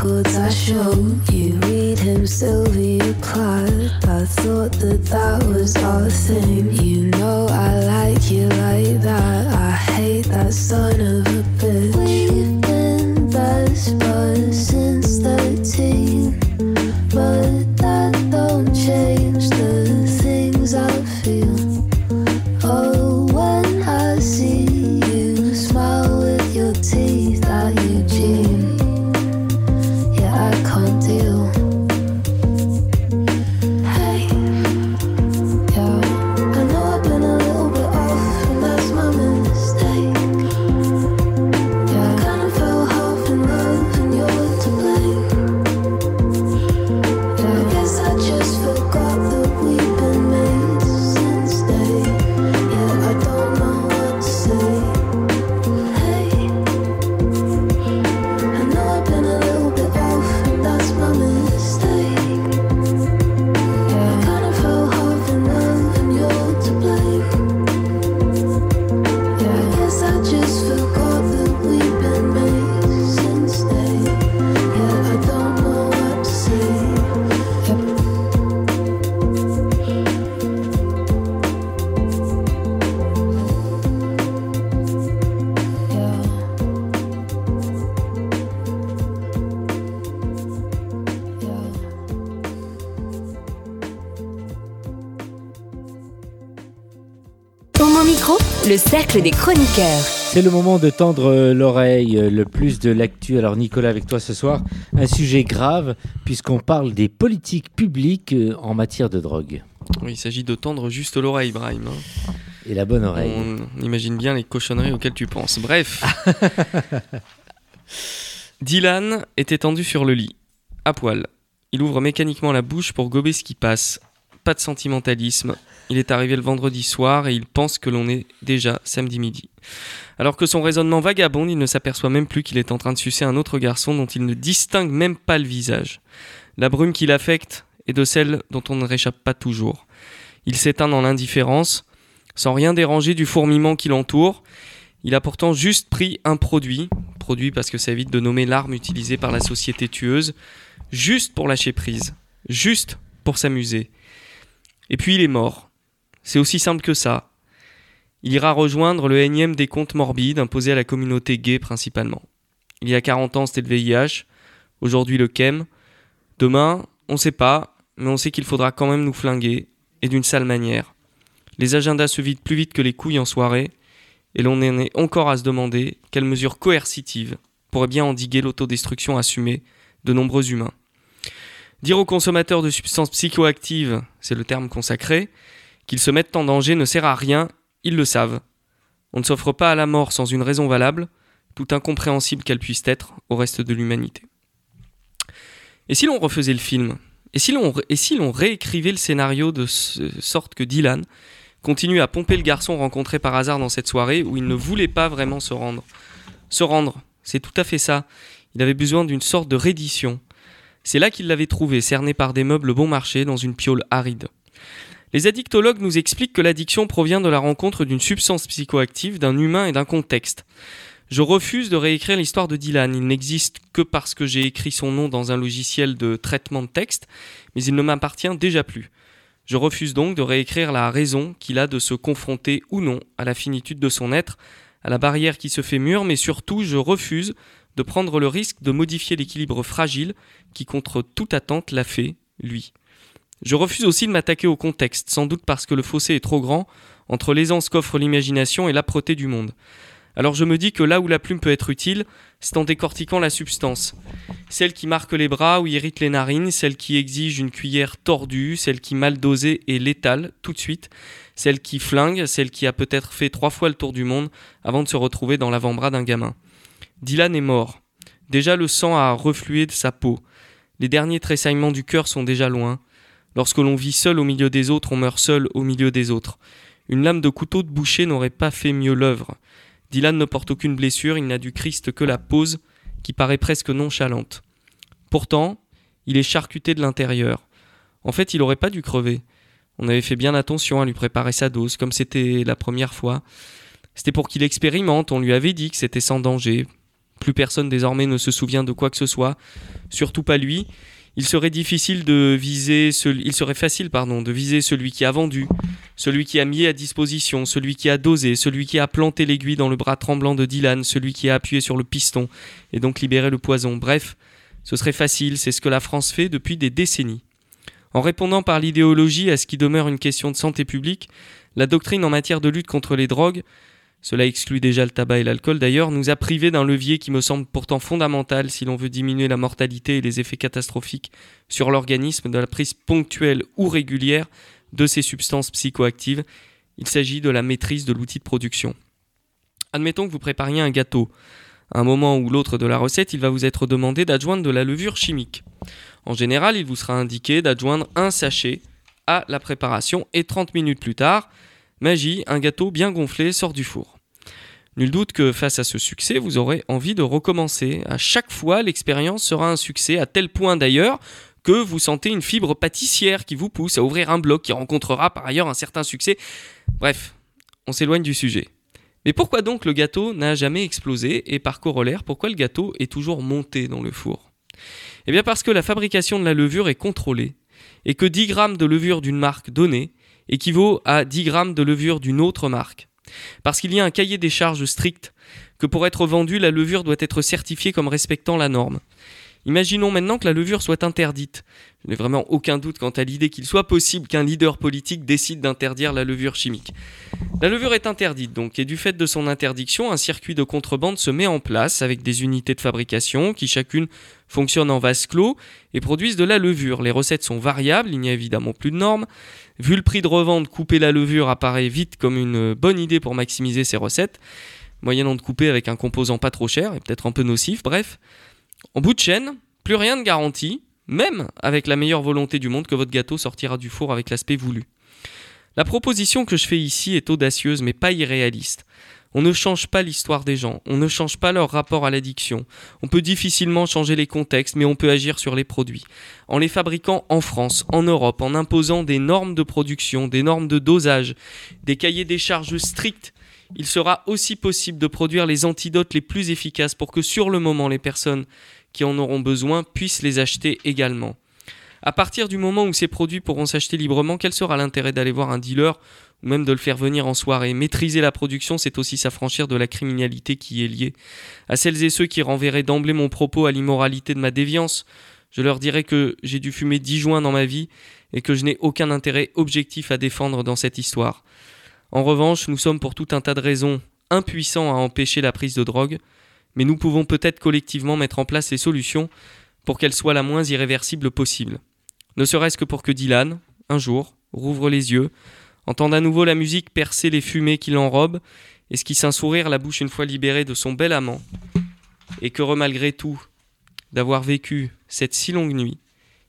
records I showed you. Read him Sylvia Plath. I thought that that was our thing. C'est le moment de tendre euh, l'oreille euh, le plus de l'actu. Alors Nicolas, avec toi ce soir, un sujet grave puisqu'on parle des politiques publiques euh, en matière de drogue. Oui, il s'agit de tendre juste l'oreille, Brahim. hein. Et la bonne oreille. On imagine bien les cochonneries auxquelles tu penses. Bref. (laughs) Dylan est étendu sur le lit, à poil. Il ouvre mécaniquement la bouche pour gober ce qui passe. Pas de sentimentalisme. Il est arrivé le vendredi soir et il pense que l'on est déjà samedi midi. Alors que son raisonnement vagabonde, il ne s'aperçoit même plus qu'il est en train de sucer un autre garçon dont il ne distingue même pas le visage. La brume qui l'affecte est de celle dont on ne réchappe pas toujours. Il s'éteint dans l'indifférence, sans rien déranger du fourmillement qui l'entoure. Il a pourtant juste pris un produit, produit parce que ça évite de nommer l'arme utilisée par la société tueuse, juste pour lâcher prise, juste pour s'amuser. Et puis il est mort. C'est aussi simple que ça. Il ira rejoindre le énième des comptes morbides imposé à la communauté gay principalement. Il y a 40 ans, c'était le VIH. Aujourd'hui, le chem. Demain, on sait pas, mais on sait qu'il faudra quand même nous flinguer, et d'une sale manière. Les agendas se vident plus vite que les couilles en soirée, et l'on en est encore à se demander quelles mesures coercitives pourraient bien endiguer l'autodestruction assumée de nombreux humains. Dire aux consommateurs de substances psychoactives, c'est le terme consacré, qu'ils se mettent en danger ne sert à rien, ils le savent. On ne s'offre pas à la mort sans une raison valable, tout incompréhensible qu'elle puisse être au reste de l'humanité. Et si l'on refaisait le film Et si l'on réécrivait le scénario de sorte que Dylan continue à pomper le garçon rencontré par hasard dans cette soirée où il ne voulait pas vraiment se rendre Se rendre, c'est tout à fait ça. Il avait besoin d'une sorte de reddition. C'est là qu'il l'avait trouvé, cerné par des meubles bon marché dans une piole aride. Les addictologues nous expliquent que l'addiction provient de la rencontre d'une substance psychoactive, d'un humain et d'un contexte. Je refuse de réécrire l'histoire de Dylan. Il n'existe que parce que j'ai écrit son nom dans un logiciel de traitement de texte, mais il ne m'appartient déjà plus. Je refuse donc de réécrire la raison qu'il a de se confronter ou non à la finitude de son être, à la barrière qui se fait mûre, mais surtout je refuse de prendre le risque de modifier l'équilibre fragile qui, contre toute attente, l'a fait, lui. Je refuse aussi de m'attaquer au contexte, sans doute parce que le fossé est trop grand entre l'aisance qu'offre l'imagination et l'âpreté du monde. Alors je me dis que là où la plume peut être utile, c'est en décortiquant la substance. Celle qui marque les bras ou irrite les narines, celle qui exige une cuillère tordue, celle qui mal dosée est létale tout de suite, celle qui flingue, celle qui a peut-être fait trois fois le tour du monde avant de se retrouver dans l'avant-bras d'un gamin. Dylan est mort. Déjà le sang a reflué de sa peau. Les derniers tressaillements du cœur sont déjà loin. Lorsque l'on vit seul au milieu des autres, on meurt seul au milieu des autres. Une lame de couteau de boucher n'aurait pas fait mieux l'œuvre. Dylan ne porte aucune blessure, il n'a du Christ que la pose, qui paraît presque nonchalante. Pourtant, il est charcuté de l'intérieur. En fait, il aurait pas dû crever. On avait fait bien attention à lui préparer sa dose, comme c'était la première fois. C'était pour qu'il expérimente, on lui avait dit que c'était sans danger. Plus personne désormais ne se souvient de quoi que ce soit, surtout pas lui. il serait difficile de viser, celui- il serait facile de viser celui qui a vendu, celui qui a mis à disposition, celui qui a dosé, celui qui a planté l'aiguille dans le bras tremblant de Dylan, celui qui a appuyé sur le piston et donc libéré le poison. Bref, ce serait facile, c'est ce que la France fait depuis des décennies. En répondant par l'idéologie à ce qui demeure une question de santé publique, la doctrine en matière de lutte contre les drogues, cela exclut déjà le tabac et l'alcool d'ailleurs, nous a privés d'un levier qui me semble pourtant fondamental si l'on veut diminuer la mortalité et les effets catastrophiques sur l'organisme de la prise ponctuelle ou régulière de ces substances psychoactives. Il s'agit de la maîtrise de l'outil de production. Admettons que vous prépariez un gâteau. À un moment ou l'autre de la recette, il va vous être demandé d'adjoindre de la levure chimique. En général, il vous sera indiqué d'adjoindre un sachet à la préparation et 30 minutes plus tard, magie, un gâteau bien gonflé sort du four. Nul doute que face à ce succès, vous aurez envie de recommencer. À chaque fois, l'expérience sera un succès, à tel point d'ailleurs que vous sentez une fibre pâtissière qui vous pousse à ouvrir un bloc qui rencontrera par ailleurs un certain succès. Bref, on s'éloigne du sujet. Mais pourquoi donc le gâteau n'a jamais explosé et par corollaire, pourquoi le gâteau est toujours monté dans le four? Eh bien parce que la fabrication de la levure est contrôlée et que 10 grammes de levure d'une marque donnée équivaut à 10 grammes de levure d'une autre marque. Parce qu'il y a un cahier des charges strict, que pour être vendue, la levure doit être certifiée comme respectant la norme. Imaginons maintenant que la levure soit interdite. Je n'ai vraiment aucun doute quant à l'idée qu'il soit possible qu'un leader politique décide d'interdire la levure chimique. La levure est interdite donc, et du fait de son interdiction, un circuit de contrebande se met en place avec des unités de fabrication qui chacune fonctionnent en vase clos et produisent de la levure. Les recettes sont variables, il n'y a évidemment plus de normes. Vu le prix de revente, couper la levure apparaît vite comme une bonne idée pour maximiser ses recettes, moyennant de couper avec un composant pas trop cher et peut-être un peu nocif, bref. En bout de chaîne, plus rien ne garantit, même avec la meilleure volonté du monde, que votre gâteau sortira du four avec l'aspect voulu. La proposition que je fais ici est audacieuse mais pas irréaliste. On ne change pas l'histoire des gens, on ne change pas leur rapport à l'addiction. On peut difficilement changer les contextes, mais on peut agir sur les produits. En les fabriquant en France, en Europe, en imposant des normes de production, des normes de dosage, des cahiers des charges stricts, il sera aussi possible de produire les antidotes les plus efficaces pour que sur le moment les personnes qui en auront besoin puissent les acheter également. À partir du moment où ces produits pourront s'acheter librement, quel sera l'intérêt d'aller voir un dealer ou même de le faire venir en soirée? Maîtriser la production, c'est aussi s'affranchir de la criminalité qui y est liée. À celles et ceux qui renverraient d'emblée mon propos à l'immoralité de ma déviance, je leur dirais que j'ai dû fumer 10 joints dans ma vie et que je n'ai aucun intérêt objectif à défendre dans cette histoire. En revanche, nous sommes pour tout un tas de raisons impuissants à empêcher la prise de drogue, mais nous pouvons peut-être collectivement mettre en place les solutions pour qu'elles soient la moins irréversible possible. Ne serait-ce que pour que Dylan, un jour, rouvre les yeux, entende à nouveau la musique percer les fumées qui l'enrobent, esquisse un sourire la bouche une fois libérée de son bel amant, et que malgré tout, d'avoir vécu cette si longue nuit,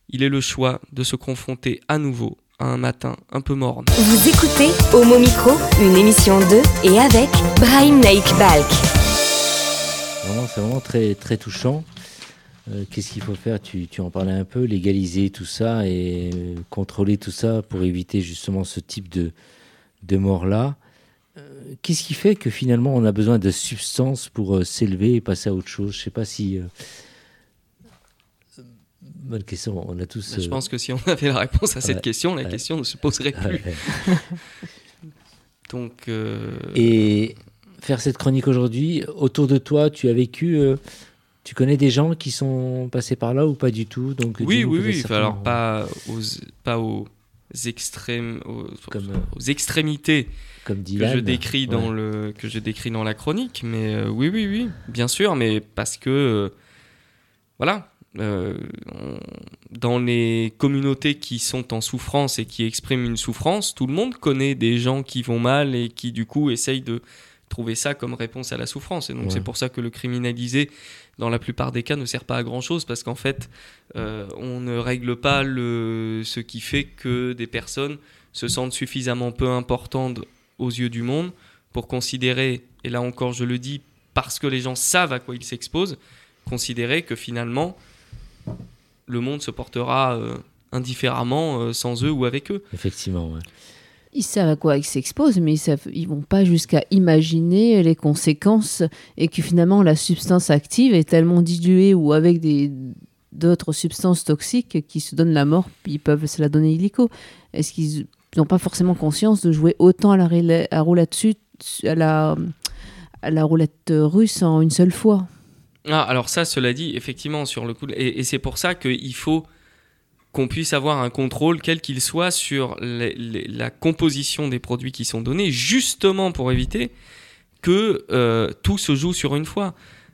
il ait le choix de se confronter à nouveau à un matin un peu morne. Vous écoutez Homo Micro, une émission de et avec Brahim Naik Balk. Vraiment, c'est vraiment très, très touchant. Euh, Qu'est-ce qu'il faut faire? Tu, tu en parlais un peu, légaliser tout ça et euh, contrôler tout ça pour éviter justement ce type de, de mort-là. Euh, Qu'est-ce qui fait que finalement on a besoin de substances pour euh, s'élever et passer à autre chose? Je sais pas si. Bonne question, on a tous. Je euh, pense que si on (laughs) avait la réponse à cette ouais, question, la ouais. question ne se poserait plus. ouais. (laughs) Donc, Et faire cette chronique aujourd'hui, autour de toi, tu as vécu, euh, tu connais des gens qui sont passés par là ou pas du tout? Donc oui, oui, oui. Alors pas aux, pas aux extrêmes, aux, Comme, euh, aux extrémités comme que je décris dans le que je décris dans la chronique, mais euh, oui, oui, oui, bien sûr, mais parce que euh, voilà. on- dans les communautés qui sont en souffrance et qui expriment une souffrance, tout le monde connaît des gens qui vont mal et qui du coup essayent de trouver ça comme réponse à la souffrance. Et donc Ouais. c'est pour ça que le criminaliser, dans la plupart des cas, ne sert pas à grand chose parce qu'en fait, euh, on ne règle pas le, ce qui fait que des personnes se sentent suffisamment peu importantes aux yeux du monde pour considérer, et là encore je le dis parce que les gens savent à quoi ils s'exposent, considérer que finalement le monde se portera euh, indifféremment euh, sans eux ou avec eux. Effectivement, ouais. Ils savent à quoi ils s'exposent, mais ils, ils vont pas jusqu'à imaginer les conséquences et que finalement la substance active est tellement diluée ou avec d'autres substances toxiques qui se donnent la mort, puis ils peuvent se la donner illico. Est-ce qu'ils n'ont pas forcément conscience de jouer autant à la, roulette, russe en une seule fois? Ah, alors ça, cela dit, effectivement, sur le coup, et, et c'est pour ça qu'il faut qu'on puisse avoir un contrôle, quel qu'il soit, sur les- les- la composition des produits qui sont donnés, justement pour éviter que euh, tout se joue sur une fois.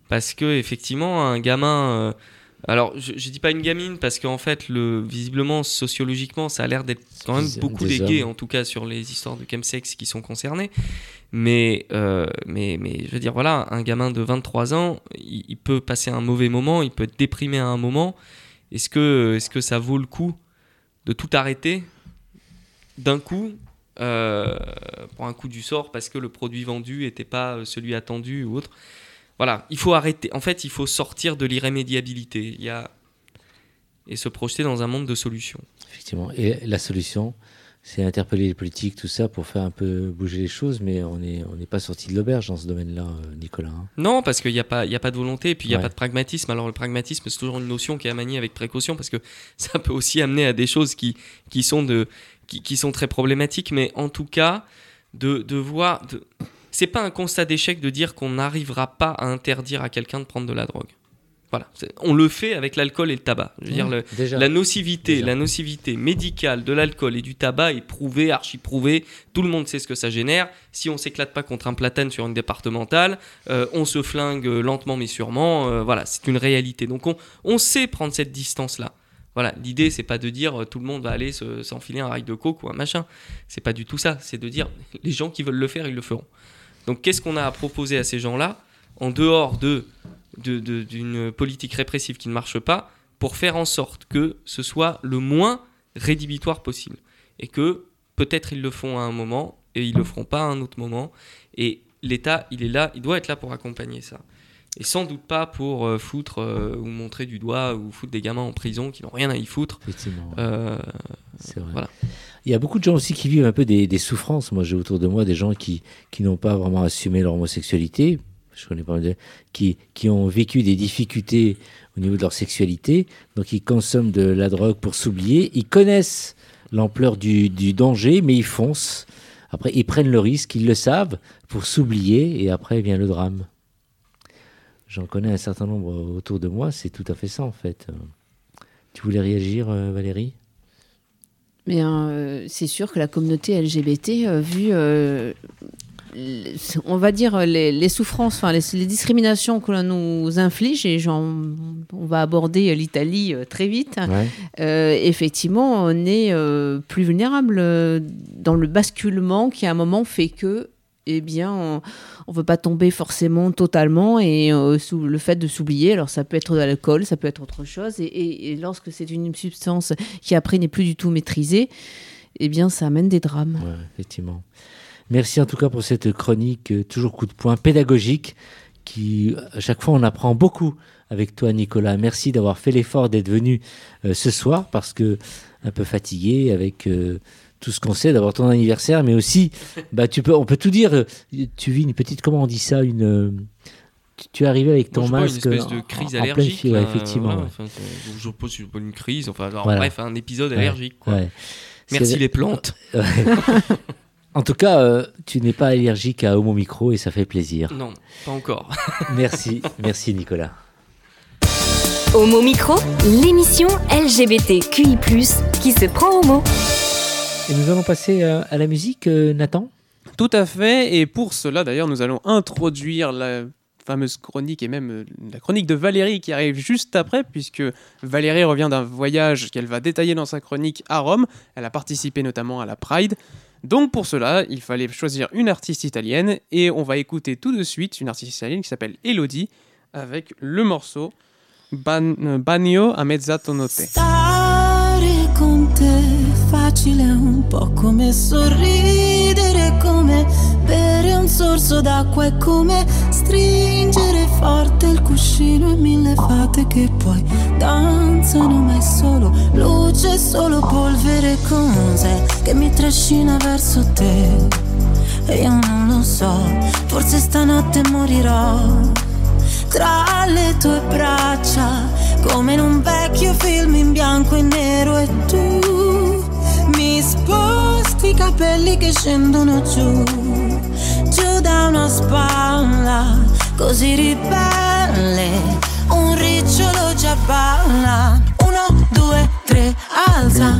Parce que effectivement, un gamin, euh, alors je, je dis pas une gamine parce qu'en fait, le visiblement sociologiquement, ça a l'air d'être quand même Des- beaucoup des des gays, en tout cas sur les histoires de chemsex qui sont concernés. Mais, euh, mais, mais je veux dire, voilà, un gamin de 23 ans, il, il peut passer un mauvais moment, il peut être déprimé à un moment. Est-ce que, est que ça vaut le coup de tout arrêter d'un coup euh, pour un coup du sort parce que le produit vendu n'était pas euh, celui attendu ou autre? Voilà, il faut arrêter. En fait, il faut sortir de l'irrémédiabilité. Il y a et se projeter dans un monde de solutions. Effectivement. Et la solution, c'est interpeller les politiques, tout ça, pour faire un peu bouger les choses, mais on n'est on pas sorti de l'auberge dans ce domaine-là, euh, Nicolas. hein. Non, parce qu'il n'y a, pas- il y a pas de volonté et puis il n'y a Ouais. pas de pragmatisme. Alors le pragmatisme, c'est toujours une notion qui est à manier avec précaution parce que (laughs) ça peut aussi amener à des choses qui, qui, sont, de, qui, qui sont très problématiques. Mais en tout cas, de, de voir... De... C'est pas un constat d'échec de dire qu'on n'arrivera pas à interdire à quelqu'un de prendre de la drogue. Voilà, on le fait avec l'alcool et le tabac. Je veux dire, le, Déjà. la nocivité, Déjà. la nocivité médicale de l'alcool et du tabac est prouvée, archi prouvée. Tout le monde sait ce que ça génère. Si on s'éclate pas contre un platane sur une départementale, euh, on se flingue euh, lentement mais sûrement. euh, voilà, c'est une réalité. Donc on, on sait prendre cette distance-là. Voilà, l'idée c'est pas de dire euh, tout le monde va aller se- s'enfiler un rail de coke ou un machin. C'est pas du tout ça. C'est de dire les gens qui veulent le faire, ils le feront. Donc qu'est-ce qu'on a à proposer à ces gens-là? En dehors de de- de- d'une politique répressive qui ne marche pas pour faire en sorte que ce soit le moins rédhibitoire possible. Et que peut-être ils le font à un moment et ils le feront pas à un autre moment. Et l'État, il est là, il doit être là pour accompagner ça. Et sans doute pas pour euh, foutre euh, ou montrer du doigt ou foutre des gamins en prison qui n'ont rien à y foutre. Effectivement. Euh, C'est vrai. voilà. Il y a beaucoup de gens aussi qui vivent un peu des, des souffrances. Moi, j'ai autour de moi des gens qui, qui n'ont pas vraiment assumé leur homosexualité. Je connais pas qui, qui ont vécu des difficultés au niveau de leur sexualité. Donc, ils consomment de la drogue pour s'oublier. Ils connaissent l'ampleur du, du danger, mais ils foncent. Après, ils prennent le risque, ils le savent, pour s'oublier. Et après vient le drame. J'en connais un certain nombre autour de moi. C'est tout à fait ça, en fait. Tu voulais réagir, euh, Valérie? Mais euh, c'est sûr que la communauté LGBT, euh, vu, les- on va dire, les, les souffrances, enfin les, les discriminations que l'on nous inflige, et j'en- on va aborder l'Italie euh, très vite, Ouais. euh, effectivement, on est euh, plus vulnérable dans le basculement qui, à un moment, fait que, eh bien, on ne veut pas tomber forcément totalement et euh, sous le fait de s'oublier. Alors, ça peut être de l'alcool, ça peut être autre chose. Et, et- et lorsque c'est une substance qui après n'est plus du tout maîtrisée, eh bien, ça amène des drames. Ouais, effectivement. Merci en tout cas pour cette chronique, euh, toujours coup de poing pédagogique, qui à chaque fois on apprend beaucoup avec toi Nicolas. Merci d'avoir fait l'effort d'être venu euh, ce soir parce que un peu fatigué avec euh, tout ce qu'on sait d'avoir ton anniversaire, mais aussi bah tu peux, on peut tout dire. Tu vis une petite, comment on dit ça, une euh, tu- es arrivé avec ton je pas, masque une espèce de crise en, en pleine allergique. ouais, effectivement. voilà, ouais. enfin, je pas une crise. Enfin, alors, Voilà. bref, un épisode Ouais, allergique. Quoi. Merci les plantes. (laughs) En tout cas, euh, tu n'es pas allergique à Homo Micro et ça fait plaisir. Non, pas encore. (laughs) Merci, merci Nicolas. Homo Micro, l'émission LGBTQI+, qui se prend au mot. Et nous allons passer euh, à la musique, euh, Nathan Tout à fait, et pour cela d'ailleurs nous allons introduire la fameuse chronique et même la chronique de Valérie qui arrive juste après puisque Valérie revient d'un voyage qu'elle va détailler dans sa chronique à Rome. Elle a participé notamment à la Pride. Donc pour cela, il fallait choisir une artiste italienne et on va écouter tout de suite une artiste italienne qui s'appelle Elodie avec le morceau Ban- Bagno a mezzato notte. Un sorso d'acqua, è come stringere forte il cuscino e mille fate che poi danzano, ma è solo luce, è solo polvere, cos'è che mi trascina verso te? E io non lo so, forse stanotte morirò. tra le tue braccia, come in un vecchio film in bianco e nero e tu mi sposti i capelli che scendono giù, giù da una spalla, così ribelle, un ricciolo già balla, uno, due, tre, alza.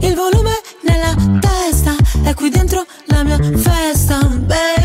Il volume nella testa è qui dentro la mia festa, baby.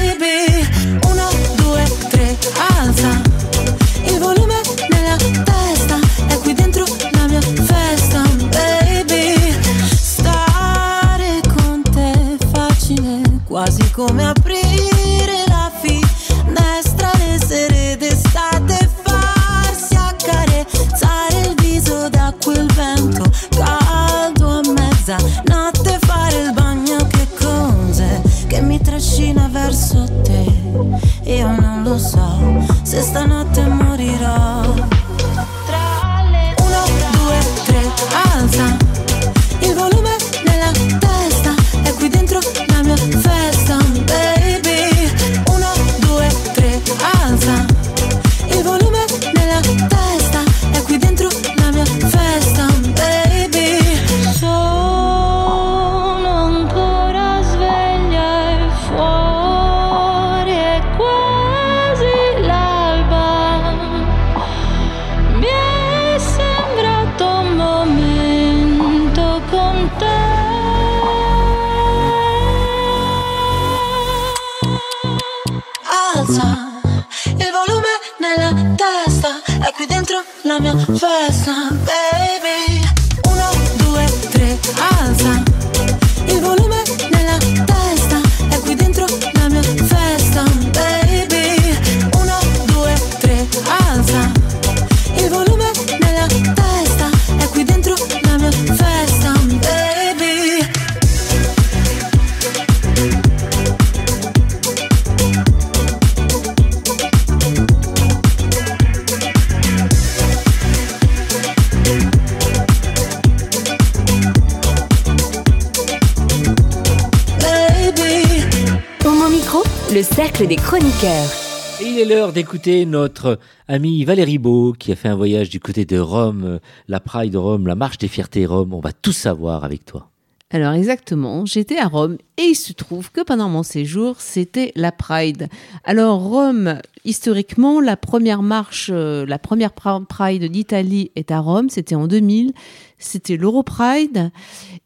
Et il est l'heure d'écouter notre amie Valérie Beau qui a fait un voyage du côté de Rome, euh, la Pride de Rome, la Marche des Fiertés Rome. On va tout savoir avec toi. Alors exactement, j'étais à Rome et il se trouve que pendant mon séjour, c'était la Pride. Alors Rome, historiquement, la première marche, euh, la première Pride d'Italie est à Rome, c'était en 2000, c'était l'Europride.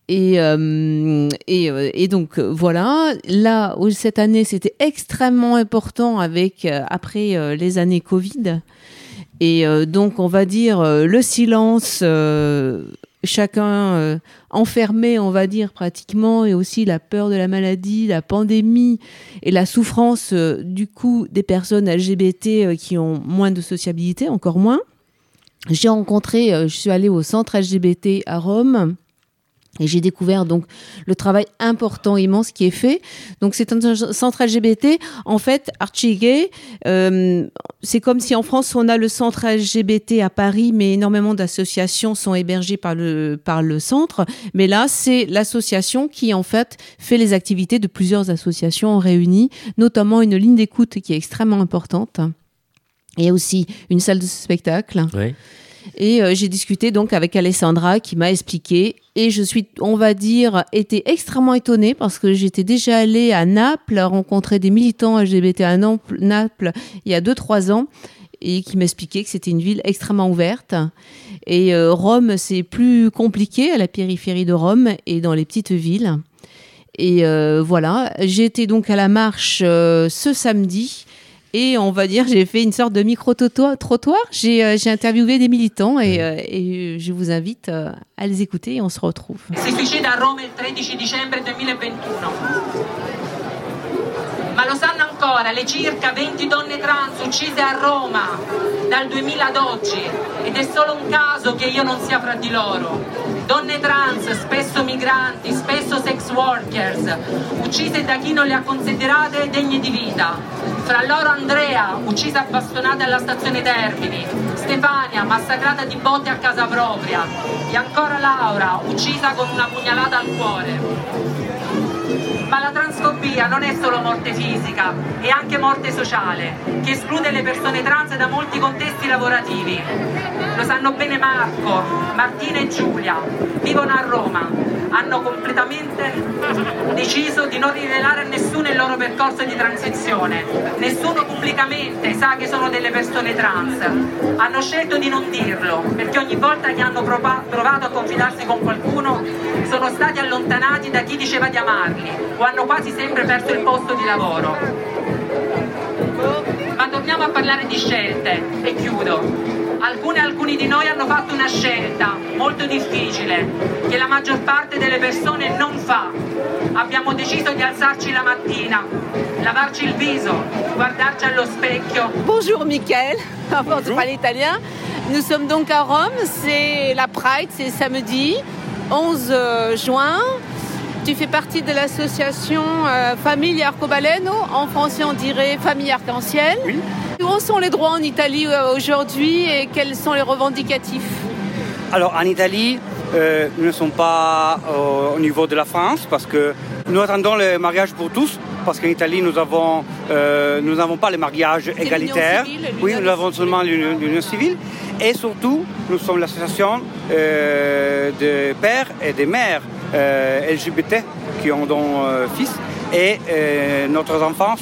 Et, euh, et, euh, et donc voilà, là, cette année, c'était extrêmement important avec, après les années Covid. Et donc, on va dire, le silence, chacun euh, enfermé, on va dire, pratiquement, et aussi la peur de la maladie, la pandémie et la souffrance, euh, du coup, des personnes LGBT euh, qui ont moins de sociabilité, encore moins. J'ai rencontré, je suis allée au centre LGBT à Rome. Et j'ai découvert donc le travail important, immense qui est fait. Donc c'est un centre LGBT. En fait, Archie Gay, euh, c'est comme si en France on a le centre LGBT à Paris, mais énormément d'associations sont hébergées par le par le centre. Mais là, c'est l'association qui en fait fait les activités de plusieurs associations réunies, notamment une ligne d'écoute qui est extrêmement importante. Et aussi une salle de spectacle. Ouais. Et euh, j'ai discuté donc avec Alessandra qui m'a expliqué. Et je suis, on va dire, été extrêmement étonnée parce que j'étais déjà allée à Naples rencontrer des militants LGBT à Naples, il y a 2-3 ans et qui m'expliquaient que c'était une ville extrêmement ouverte. Et euh, Rome, c'est plus compliqué à la périphérie de Rome et dans les petites villes. Et euh, voilà, j'ai été donc à la marche ce samedi. Et on va dire, j'ai fait une sorte de micro-trottoir. J'ai euh, j'ai interviewé des militants et, euh, et je vous invite euh, à les écouter et on se retrouve. Si suicida a Roma il 13 dicembre 2021. Ma lo sanno ancora le circa 20 donne trans uccise a Roma dal 2000 ad oggi? Ed è solo un caso che io non sia fra di loro. Donne trans, spesso migranti, spesso sex workers, uccise da chi non le ha considerate degne di vita. Fra loro Andrea, uccisa a bastonate alla stazione Termini, Stefania, massacrata di botte a casa propria, e ancora Laura, uccisa con una pugnalata al cuore. Ma la transfobia non è solo morte fisica, è anche morte sociale, che esclude le persone trans da molti contesti lavorativi. Lo sanno bene Marco, Martina e Giulia, vivono a Roma, hanno completamente deciso di non rivelare a nessuno il loro percorso di transizione. Nessuno pubblicamente sa che sono delle persone trans. Hanno scelto di non dirlo, perché ogni volta che hanno provato a confidarsi con qualcuno sono stati allontanati da chi diceva di amarli o hanno quasi sempre perso il posto di lavoro. Ma torniamo a parlare di scelte e chiudo. Alcune e alcuni di noi hanno fatto una scelta molto difficile che la maggior parte delle persone non fa. Abbiamo deciso di alzarci la mattina, lavarci il viso, guardarci allo specchio Bonjour Mickaël, avant de parler italien. Nous sommes donc à Rome, c'est la Pride, c'est samedi 11 euh, juin. Tu fais partie de l'association euh, Famille Arcobaleno, en français on dirait Famille Arc-en-Ciel. Oui. Où sont les droits en Italie euh, aujourd'hui et quels sont les revendicatifs? Alors en Italie, euh, nous ne sommes pas au niveau de la France parce que nous attendons le mariage pour tous. Parce qu'en Italie, nous avons, euh, nous n'avons pas le mariage égalitaire. civile, oui, nous avons seulement l'union civile. Et surtout, nous sommes l'association euh, de pères et de mères euh, LGBT qui ont donc euh, fils. Et euh, nos enfants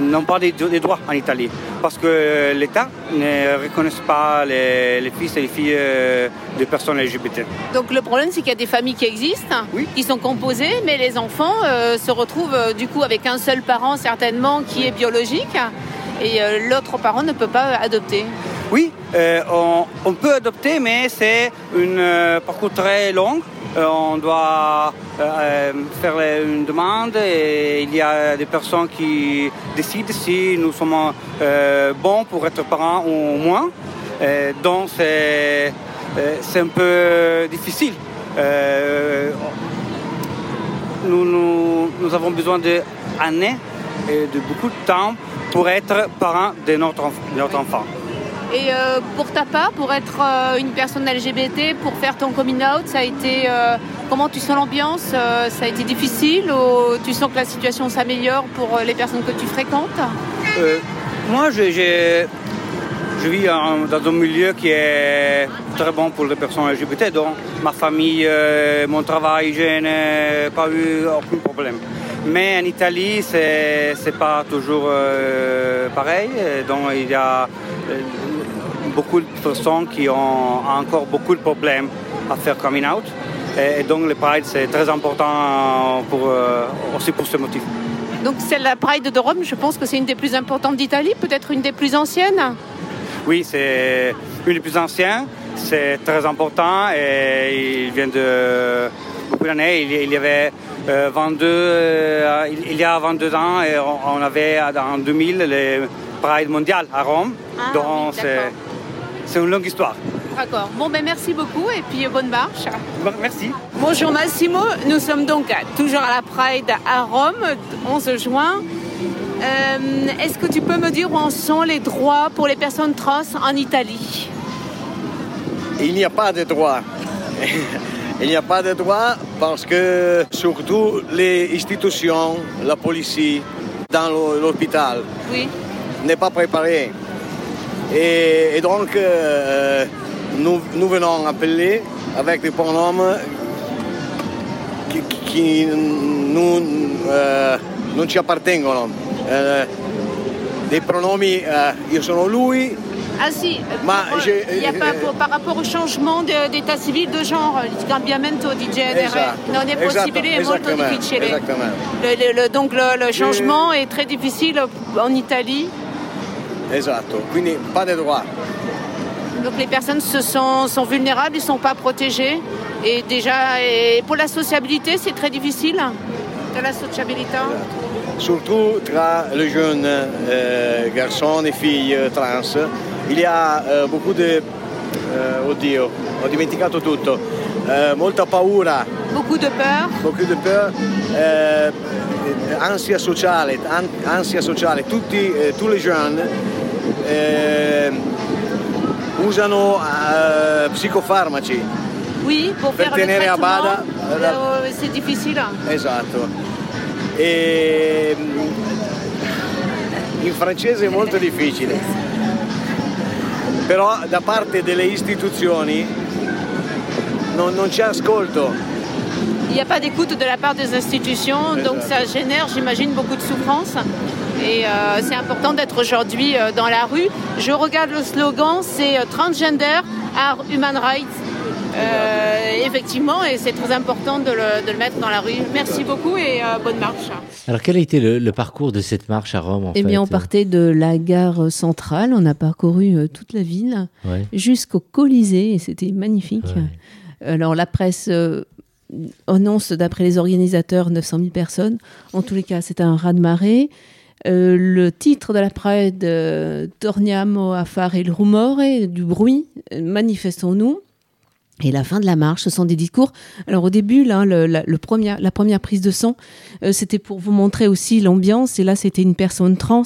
n'ont pas des, des droits en Italie parce que l'État ne reconnaît pas les, les fils et les filles de personnes LGBT. Donc le problème c'est qu'il y a des familles qui existent, Oui. qui sont composées, mais les enfants se retrouvent du coup avec un seul parent certainement qui est biologique et l'autre parent ne peut pas adopter. Oui, euh, on, peut adopter, mais c'est un euh, parcours très long. Euh, on doit faire une demande et il y a des personnes qui décident si nous sommes bons pour être parents ou moins. Donc c'est un peu difficile. Nous, avons besoin d'années et de beaucoup de temps pour être parents de notre enfant. Et euh, pour ta part, pour être euh, une personne LGBT, pour faire ton coming out, ça a été euh, comment tu sens l'ambiance Ça a été difficile ou tu sens que la situation s'améliore pour les personnes que tu fréquentes? Moi, je, vis dans un milieu qui est très bon pour les personnes LGBT. Donc, ma famille, mon travail, je n'ai pas eu aucun problème. Mais en Italie, c'est n'est pas toujours pareil. Donc, il y a beaucoup de personnes qui ont encore beaucoup de problèmes à faire coming out. Et, donc, le Pride, c'est très important pour, euh, aussi pour ce motif. Donc c'est la Pride de Rome, je pense que c'est une des plus importantes d'Italie, peut-être une des plus anciennes. Oui, c'est une des plus anciens. C'est très important et il vient de beaucoup d'années. Il, y avait euh, 22, euh, il, y a 22 ans et on, on avait en 2000 le Pride mondial à Rome. Ah, Donc oui, c'est une longue histoire. D'accord. Bon, ben merci beaucoup et puis euh, bonne marche. Bon, Merci. Bonjour Massimo, nous sommes donc toujours à la Pride à Rome, 11 juin. Euh, Est-ce que tu peux me dire où en sont les droits pour les personnes trans en Italie? Il n'y a pas de droit. (laughs) Il n'y a pas de droit parce que surtout les institutions, la police, dans l'hô- l'hôpital, Oui. n'est pas préparée. Et, et donc, euh, nous, nous venons appeler avec des pronoms qui, qui non, eh, non ci appartengono. Eh, dei pronomi, eh, io sono lui, Ah si, euh, Ma pour- j'ai- il y a pas, pour- par rapport au changement d'état civil de genre, il cambiamento di genere non è possibile, è molto difficile. Le- le- le- donc le changement est très difficile en Italie. Esatto, quindi pas de droit. Donc les personnes se sont, sont vulnérables, ils ne sont pas protégés. Et déjà, et pour la sociabilité, c'est très difficile. De la sociabilité. surtout tra les jeunes euh, garçons et filles euh, trans, il y a euh, beaucoup de... euh, oddio, ho dimenticato tutto. Molta paura, Beaucoup de peur. beaucoup de peur, ansia sociale, an- ansia sociale. Tutti, eh, tous les jeunes eh, usano eh, psicofarmaci. Oui, Per tenere a bada, euh, c'est difficile. Esatto. e mm, in francese è molto difficile. Però da parte delle istituzioni non, non c'è ascolto. Il n'y a pas d'écoute de la part des institutions, donc ça génère, j'imagine, beaucoup de souffrance. Et euh, c'est important d'être aujourd'hui euh, dans la rue. Je regarde le slogan, c'est euh, Transgender are Human Rights. Euh, effectivement, et c'est très important de le, de le mettre dans la rue. Merci beaucoup et euh, bonne marche. Alors, quel a été le, le parcours de cette marche à Rome en Eh fait bien, on partait de la gare centrale, on a parcouru euh, toute la ville Ouais. jusqu'au Colisée et c'était magnifique. Alors, la presse euh, annonce, d'après les organisateurs, 900 000 personnes. En tous les cas, c'était un raz-de-marée. Euh, le titre de la Pride, euh, Torniamo a fare il rumore, du bruit, euh, manifestons-nous. Et la fin de la marche, ce sont des discours. Alors au début, là, le, la, le premier, la première prise de son, euh, c'était pour vous montrer aussi l'ambiance. Et là, c'était une personne trans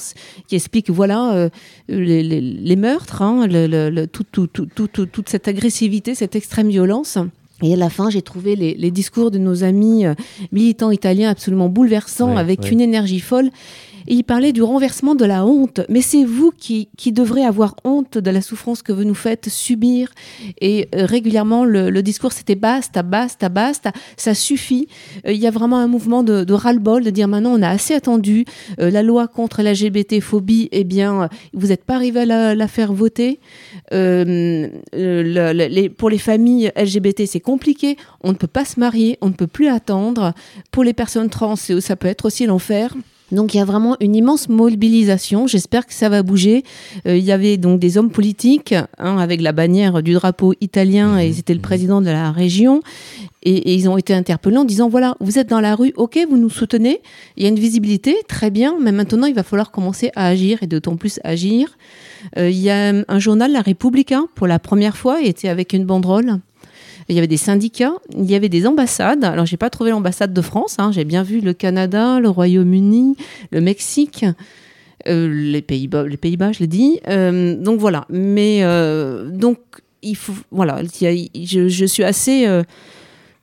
qui explique, voilà, euh, les, les- les meurtres, hein, le- tout- tout- tout- tout- tout- toute cette agressivité, cette extrême violence. Et à la fin, j'ai trouvé les, les discours de nos amis militants italiens absolument bouleversants, Ouais, avec ouais. une énergie folle. Il parlait du renversement de la honte. Mais c'est vous qui, qui devrez avoir honte de la souffrance que vous nous faites subir. Et euh, régulièrement, le, le discours, c'était basta, basta, basta, ça suffit. Euh, Il y a vraiment un mouvement de, de ras-le-bol, de dire maintenant, on a assez attendu. Euh, la loi contre l'LGBT-phobie, eh bien, euh, vous n'êtes pas arrivé à la, la faire voter. Euh, le- le- les- pour les familles LGBT, c'est compliqué. On ne peut pas se marier, on ne peut plus attendre. Pour les personnes trans, ça peut être aussi l'enfer. Donc il y a vraiment une immense mobilisation. J'espère que ça va bouger. Euh, il y avait donc des hommes politiques hein, avec la bannière du drapeau italien et c'était le président de la région. Et, et ils ont été interpellés en disant voilà, vous êtes dans la rue, ok, vous nous soutenez. Il y a une visibilité, très bien, mais maintenant il va falloir commencer à agir et d'autant plus agir. Euh, il y a un journal, La Républicain, pour la première fois, était avec une banderole. Il y avait des syndicats, il y avait des ambassades. Alors, j'ai pas trouvé l'ambassade de France. hein. J'ai bien vu le Canada, le Royaume-Uni, le Mexique, euh, les Pays-Bas, les Pays-Bas, je l'ai dit. Euh, donc voilà. Mais euh, donc il faut, voilà, je, suis assez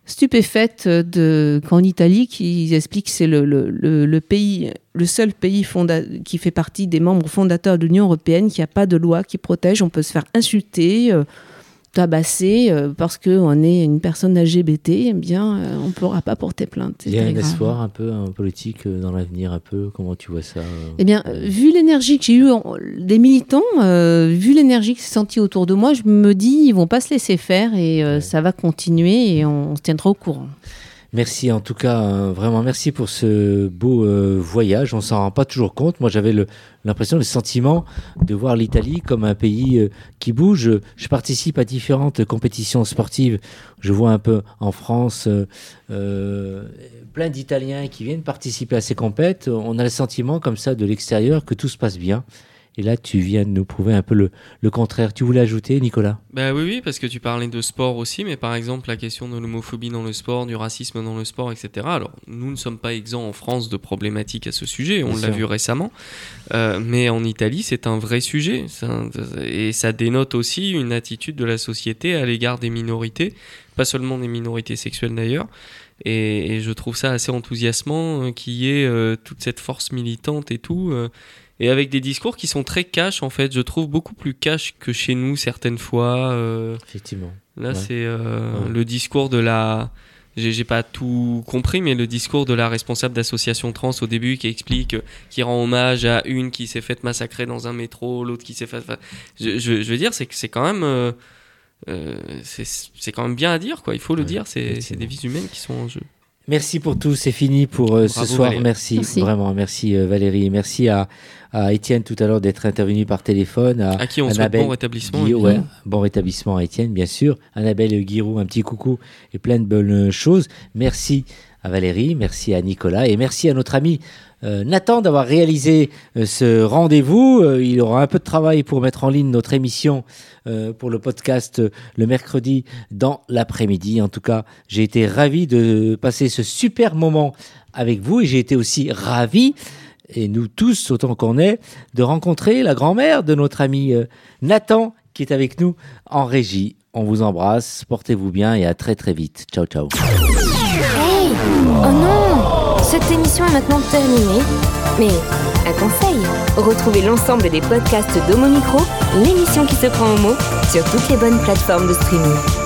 stupéfaite de qu'en Italie, qu'ils expliquent que c'est le, pays, le seul pays qui fait partie des membres fondateurs de l'Union européenne, qui a pas de loi qui protège. On peut se faire insulter. Tabasser euh, parce qu'on est une personne LGBT, eh bien, euh, on ne pourra pas porter plainte. Il y a un grave. espoir un peu en politique euh, dans l'avenir, un peu? Comment tu vois ça Eh bien, vu l'énergie que j'ai eue en- des militants, euh, vu l'énergie que j'ai sentie autour de moi, je me dis, ils vont pas se laisser faire et euh, ça va continuer et on, se tiendra au courant. Merci en tout cas, euh, vraiment merci pour ce beau euh, voyage. On s'en rend pas toujours compte. Moi, j'avais le- l'impression, le sentiment de voir l'Italie comme un pays euh, qui bouge. Je participe à différentes compétitions sportives. Je vois un peu en France euh, euh, plein d'Italiens qui viennent participer à ces compètes. On a le sentiment comme ça de l'extérieur que tout se passe bien. Et là, tu viens de nous prouver un peu le, le contraire. Tu voulais ajouter, Nicolas? Bah oui, oui, parce que tu parlais de sport aussi, mais par exemple la question de l'homophobie dans le sport, du racisme dans le sport, etc. Alors, nous ne sommes pas exempts en France de problématiques à ce sujet, on l'a vu récemment, Euh, mais en Italie c'est un vrai sujet, un- et ça dénote aussi une attitude de la société à l'égard des minorités, pas seulement des minorités sexuelles d'ailleurs. Et, et je trouve ça assez enthousiasmant euh, qu'il y ait euh, toute cette force militante et tout. Et avec des discours qui sont très cash en fait, je trouve beaucoup plus cash que chez nous certaines fois. euh, Effectivement. Là, Ouais. c'est euh, Ouais. le discours de la. J'ai pas tout compris, mais le discours de la responsable d'association trans au début qui explique, qui rend hommage à une qui s'est faite massacrer dans un métro, l'autre qui s'est fait. enfin, je, je- je veux dire, c'est que c'est quand même. euh, euh, c'est quand même bien à dire, quoi. Il faut le dire, c'est c'est des vies humaines qui sont en jeu. Merci pour tout, c'est fini pour euh, ce Bravo, soir. Valérie. Merci, Merci. vraiment, merci euh, Valérie. Merci à, à Étienne tout à l'heure d'être intervenu par téléphone. À, À qui on souhaite bon rétablissement, ouais, bon rétablissement à Étienne, bien sûr. Annabelle Guiraud, un petit coucou et plein de bonnes choses. Merci à Valérie, merci à Nicolas et merci à notre ami euh, Nathan d'avoir réalisé euh, ce rendez-vous. Euh, il aura un peu de travail pour mettre en ligne notre émission euh, pour le podcast euh, le mercredi dans l'après-midi. En tout cas, j'ai été ravi de passer ce super moment avec vous et j'ai été aussi ravi, et nous tous autant qu'on est, de rencontrer la grand-mère de notre ami euh, Nathan qui est avec nous en régie. On vous embrasse, portez-vous bien et à très très vite. Ciao ciao. Oh non Cette émission est maintenant terminée, mais un conseil, retrouvez l'ensemble des podcasts d'Homo Micro, l'émission qui se prend au mot, sur toutes les bonnes plateformes de streaming.